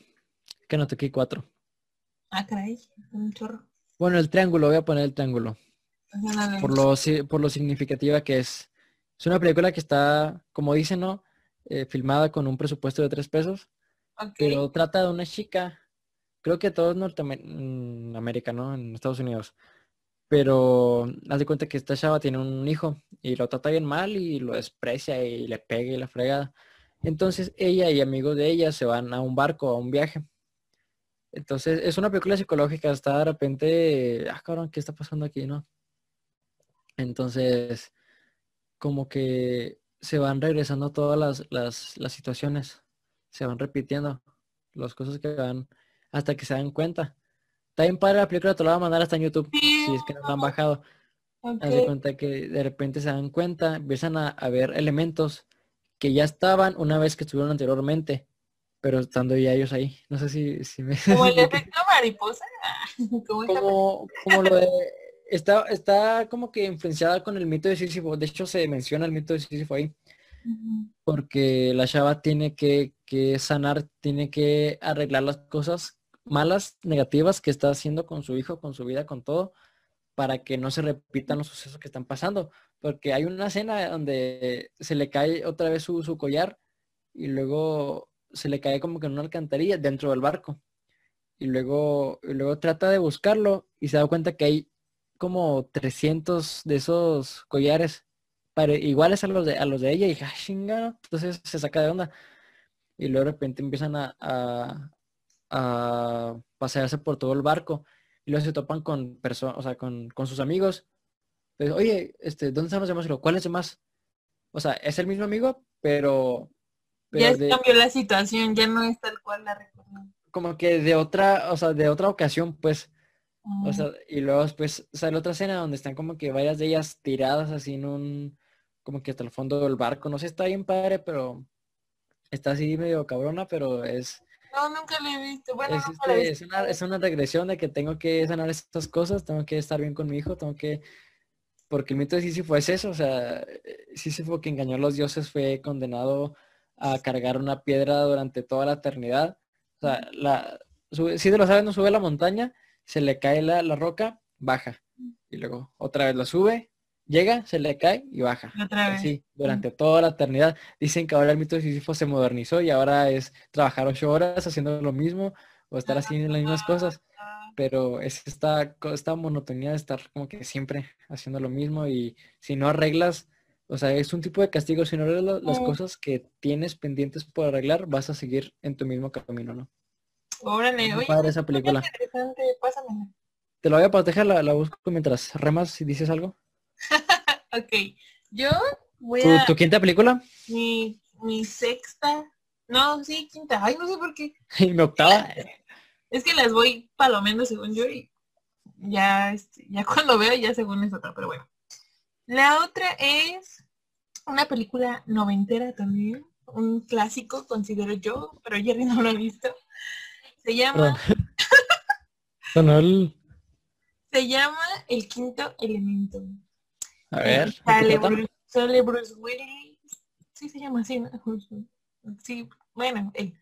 Que no toqué cuatro.
Ah, caray, un chorro.
Bueno, el triángulo, voy a poner el triángulo.
Ajá.
Por lo, por lo significativa que es. Es una película que está, como dicen, ¿no? Eh, filmada con un presupuesto de tres pesos. Pero trata de una chica. Creo que todo es Norteamérica, ¿no? En Estados Unidos. Pero haz de cuenta que esta chava tiene un hijo y lo trata bien mal y lo desprecia y le pega y la fregada. Entonces ella y amigos de ella se van a un barco, a un viaje. Entonces es una película psicológica, está de repente, ah cabrón, ¿qué está pasando aquí, no? Entonces, como que se van regresando todas las, las, las situaciones, se van repitiendo las cosas que van hasta que se dan cuenta. Bien padre la película, te la voy a mandar hasta en YouTube, si es que no la han bajado.
ok.
Haz de cuenta que de repente se dan cuenta, empiezan a, a ver elementos que ya estaban una vez que estuvieron anteriormente, pero estando ya ellos ahí. No sé si, si me...
Como el efecto mariposa. Como
como, lo de... Está, está como que influenciada con el mito de Sísifo. De hecho, se menciona el mito de Sísifo ahí.
Ujú.
Porque la chava tiene que, que sanar, tiene que arreglar las cosas malas, negativas que está haciendo con su hijo, con su vida, con todo, para que no se repitan los sucesos que están pasando. Porque hay una escena donde se le cae otra vez su, su collar y luego se le cae como que en una alcantarilla dentro del barco. Y luego, y luego trata de buscarlo y se da cuenta que hay como 300 de esos collares pare- iguales a los de a los de ella y ah, chinga, entonces se saca de onda. Y luego de repente empiezan a, a pasearse por todo el barco y luego se topan con personas, o sea, con, con sus amigos. Pues, Oye, este, ¿dónde están los demás? ¿cuáles demás? O sea, es el mismo amigo, pero,
Ya
de-
cambió la situación, ya no es tal cual la recuerdo.
como que de otra, o sea, de otra ocasión, pues.
Mm,
O sea, y luego después sale otra escena donde están como que varias de ellas tiradas así en un, como que hasta el fondo del barco. No sé, está bien padre, pero está así medio cabrona, pero es,
no, nunca lo he visto. Bueno,
es,
he
este,
visto.
es, una, es una regresión de que tengo que sanar estas cosas, tengo que estar bien con mi hijo, tengo que, porque el mito de Sísifo es eso, o sea, eh, Sísifo que engañó a los dioses fue condenado a cargar una piedra durante toda la eternidad. O sea, la, sube- si te lo sabes, no sube la montaña, se le cae la, la roca, baja. Y luego otra vez lo sube, llega, se le cae y baja.
Otra vez.
Así, durante toda la eternidad. Dicen que ahora el mito de Sísifo se modernizó y ahora es trabajar ocho horas haciendo lo mismo o estar haciendo las mismas cosas.
Ah,
Pero es esta, esta monotonía de estar como que siempre haciendo lo mismo y si no arreglas, o sea, es un tipo de castigo. Si no arreglas las
Mm.
cosas que tienes pendientes por arreglar, vas a seguir en tu mismo camino, ¿no?
Órale, oye,
padre esa
muy
película.
interesante.
Te lo voy a proteger, la, la busco mientras remas si dices algo.
Ok, yo voy
¿Tu,
a...
tu quinta película?
Mi, mi sexta... No, sí, quinta. Ay, no sé por qué.
Y mi octava.
Es que las voy palomeando según yo y ya, este, ya cuando veo ya según es otra, pero bueno. La otra es una película noventera también, un clásico considero yo, pero Jerry no lo ha visto. Se llama, se llama El Quinto Elemento.
A ver. ¿de qué
Sale? Bruce, sale Bruce Willis. Sí, se llama así, ¿no? Sí, bueno, el,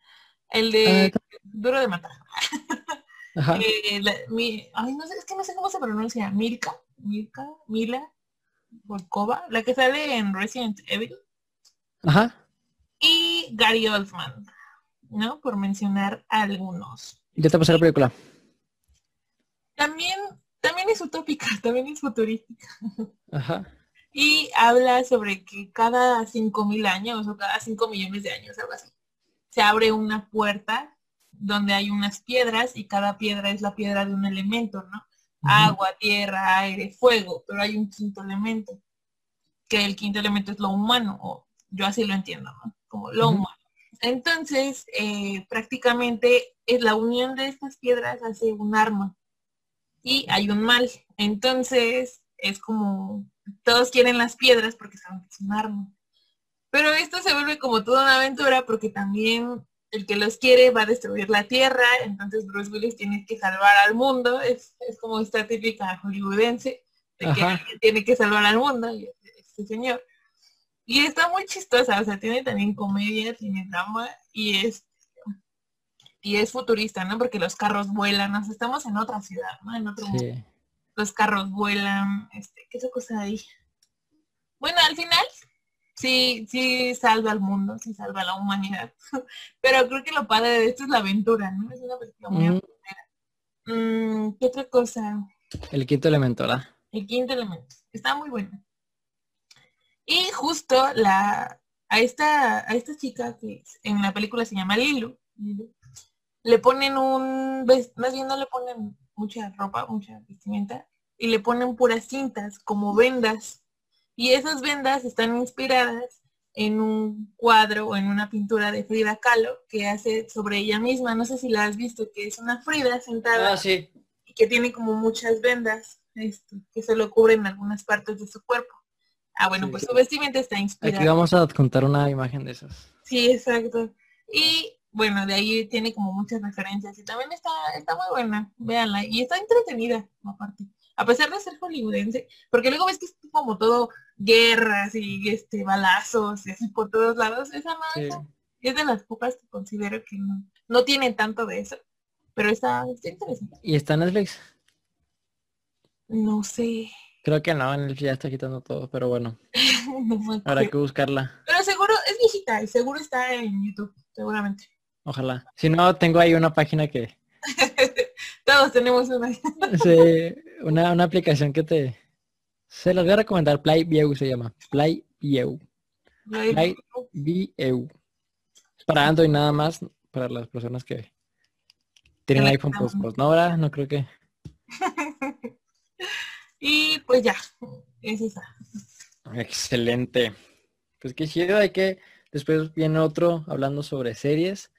el de
Ah,
Duro de Matar. Eh, la- mi- ay, no sé, es que no sé cómo se pronuncia. Mirka, Mirka, Mila, Volkova, la que sale en Resident Evil.
Ajá.
Y Gary Oldman, ¿no? Por mencionar algunos.
Ya te pasé la película.
También, también es utópica, también es futurística.
Ajá.
Y habla sobre que cada 5.000 años o cada 5 millones de años, algo así, se abre una puerta donde hay unas piedras y cada piedra es la piedra de un elemento, ¿no? Agua, tierra, aire, fuego, pero hay un quinto elemento, que el quinto elemento es lo humano, o yo así lo entiendo, ¿no? Como lo humano. Entonces, eh, prácticamente es la unión de estas piedras hace un arma y hay un mal. Entonces, es como todos quieren las piedras porque saben que es un arma. Pero esto se vuelve como toda una aventura porque también el que los quiere va a destruir la tierra, entonces Bruce Willis tiene que salvar al mundo, es, es como esta típica hollywoodense de que tiene que salvar al mundo, y este señor. Y está muy chistosa, o sea, tiene también comedia, tiene drama y es y es futurista, ¿no? Porque los carros vuelan, sea, estamos en otra ciudad, ¿no? En otro mundo los carros vuelan, este, ¿qué otra cosa hay? Bueno, al final sí, sí salva al mundo, sí salva a la humanidad. Pero creo que lo padre de esto es la aventura, ¿no? Es una película muy. Mm, ¿Qué otra cosa?
El quinto elemento, ¿verdad?
El quinto elemento. Está muy bueno. Y justo la a esta a esta chica que en la película se llama Lilu, Lilu, le ponen un más bien no le ponen mucha ropa, mucha vestimenta y le ponen puras cintas como vendas. Y esas vendas están inspiradas en un cuadro o en una pintura de Frida Kahlo que hace sobre ella misma. No sé si la has visto, que es una Frida sentada
Ah, sí.
y que tiene como muchas vendas este, que se lo cubren algunas partes de su cuerpo. Ah, bueno,
Sí.
pues su vestimenta está inspirada.
Aquí vamos a adjuntar una imagen de esas.
Sí, exacto. Y bueno, de ahí tiene como muchas referencias y también está, está muy buena, véanla. Y está entretenida, aparte. A pesar de ser hollywoodense, porque luego ves que es como todo guerras y este balazos y así por todos lados. Esa
Sí.
es de las pocas que considero que no, no tiene tanto de eso. Pero está, está interesante.
¿Y está en Netflix?
No sé.
Creo que no, Netflix ya está quitando todo, pero bueno,
no
habrá que buscarla.
Pero seguro es viejita y seguro está en YouTube, seguramente.
Ojalá. Si no, tengo ahí una página que...
Todos tenemos una.
sí, una, una aplicación que te... Se las voy a recomendar. PlayView se llama. PlayView. PlayView. Para Android nada más, para las personas que tienen
Que
iPhone, pues, pues no, ¿verdad? No creo que...
y pues ya, es esa.
Excelente. Pues qué chido, hay que... Después viene otro hablando sobre series,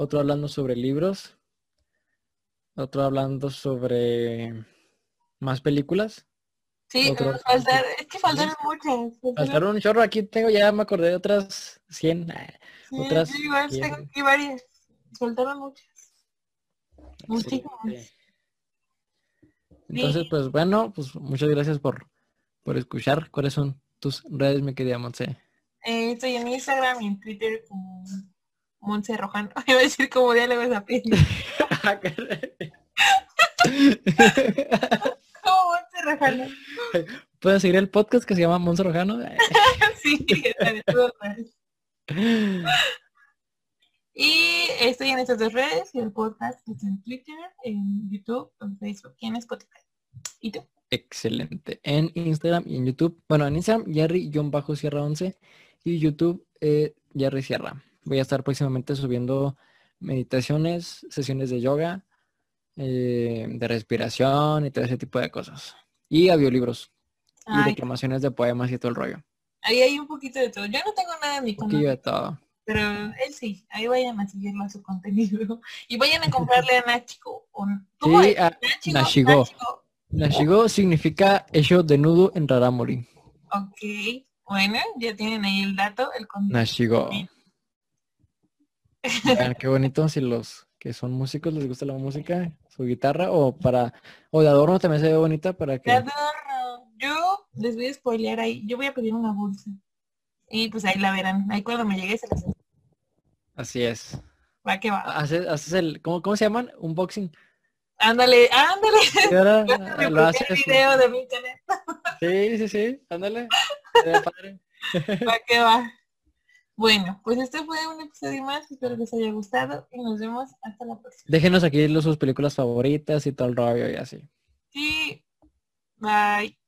otro hablando sobre libros, otro hablando sobre más películas.
Sí,
Otro.
faltar, es que faltaron muchas. faltaron-
Faltaron un chorro, aquí tengo ya, me acordé de otras 100. ah,
sí,
otras
igual
cien.
tengo aquí varias. Faltaron muchas. Muchísimas.
Entonces, pues bueno, pues muchas gracias por, por escuchar. ¿Cuáles son tus redes, mi querida Monse?
Eh, estoy en Instagram y en Twitter como Monse Rojano. Iba a decir como diálogos a pie. Como Monse Rojano.
¿Pueden seguir el podcast que se llama Monse Rojano?
sí, está de todas maneras. Y estoy en estas dos redes y el podcast está en Twitter, en YouTube, en Facebook y en Spotify. ¿Y tú?
Excelente. En Instagram y en YouTube. Bueno, en Instagram, Jerry-Sierra 11 y YouTube, eh, Jerry Sierra. Voy a estar próximamente subiendo meditaciones, sesiones de yoga, eh, de respiración y todo ese tipo de cosas. Y audiolibros. y
Ay,
declamaciones de poemas y todo el rollo.
ahí hay un poquito de todo. Yo no tengo nada en mi
Un poquillo de todo.
pero él sí. Ahí vayan a seguirlo a su contenido. Y vayan a comprarle a Nachiko. o- ¿Cómo
Sí, a.
Nachiko.
Nashigo significa hecho de nudo en Raramuri.
Ok. Bueno, ya tienen ahí el dato, el contenido.
Nashigo. Vean, qué bonito si los que son músicos les gusta la música, su guitarra o para o de adorno también se ve bonita para que
adoro. Yo les voy a spoilear ahí. Yo voy a pedir una bolsa. Y pues ahí la verán. Ahí cuando me llegue se las
así es.
va que va.
Haces, haces el ¿cómo, cómo se llaman? Unboxing.
Ándale, ándale.
¿Qué hora
Yo te
lo
el
haces?
video de mi canal.
Sí, sí, sí, ándale. Padre.
Va que va. Bueno, pues este fue un episodio más. Espero que les haya gustado y nos vemos hasta la próxima.
Déjenos aquí los- sus películas favoritas y todo el rollo y así.
Sí. Bye.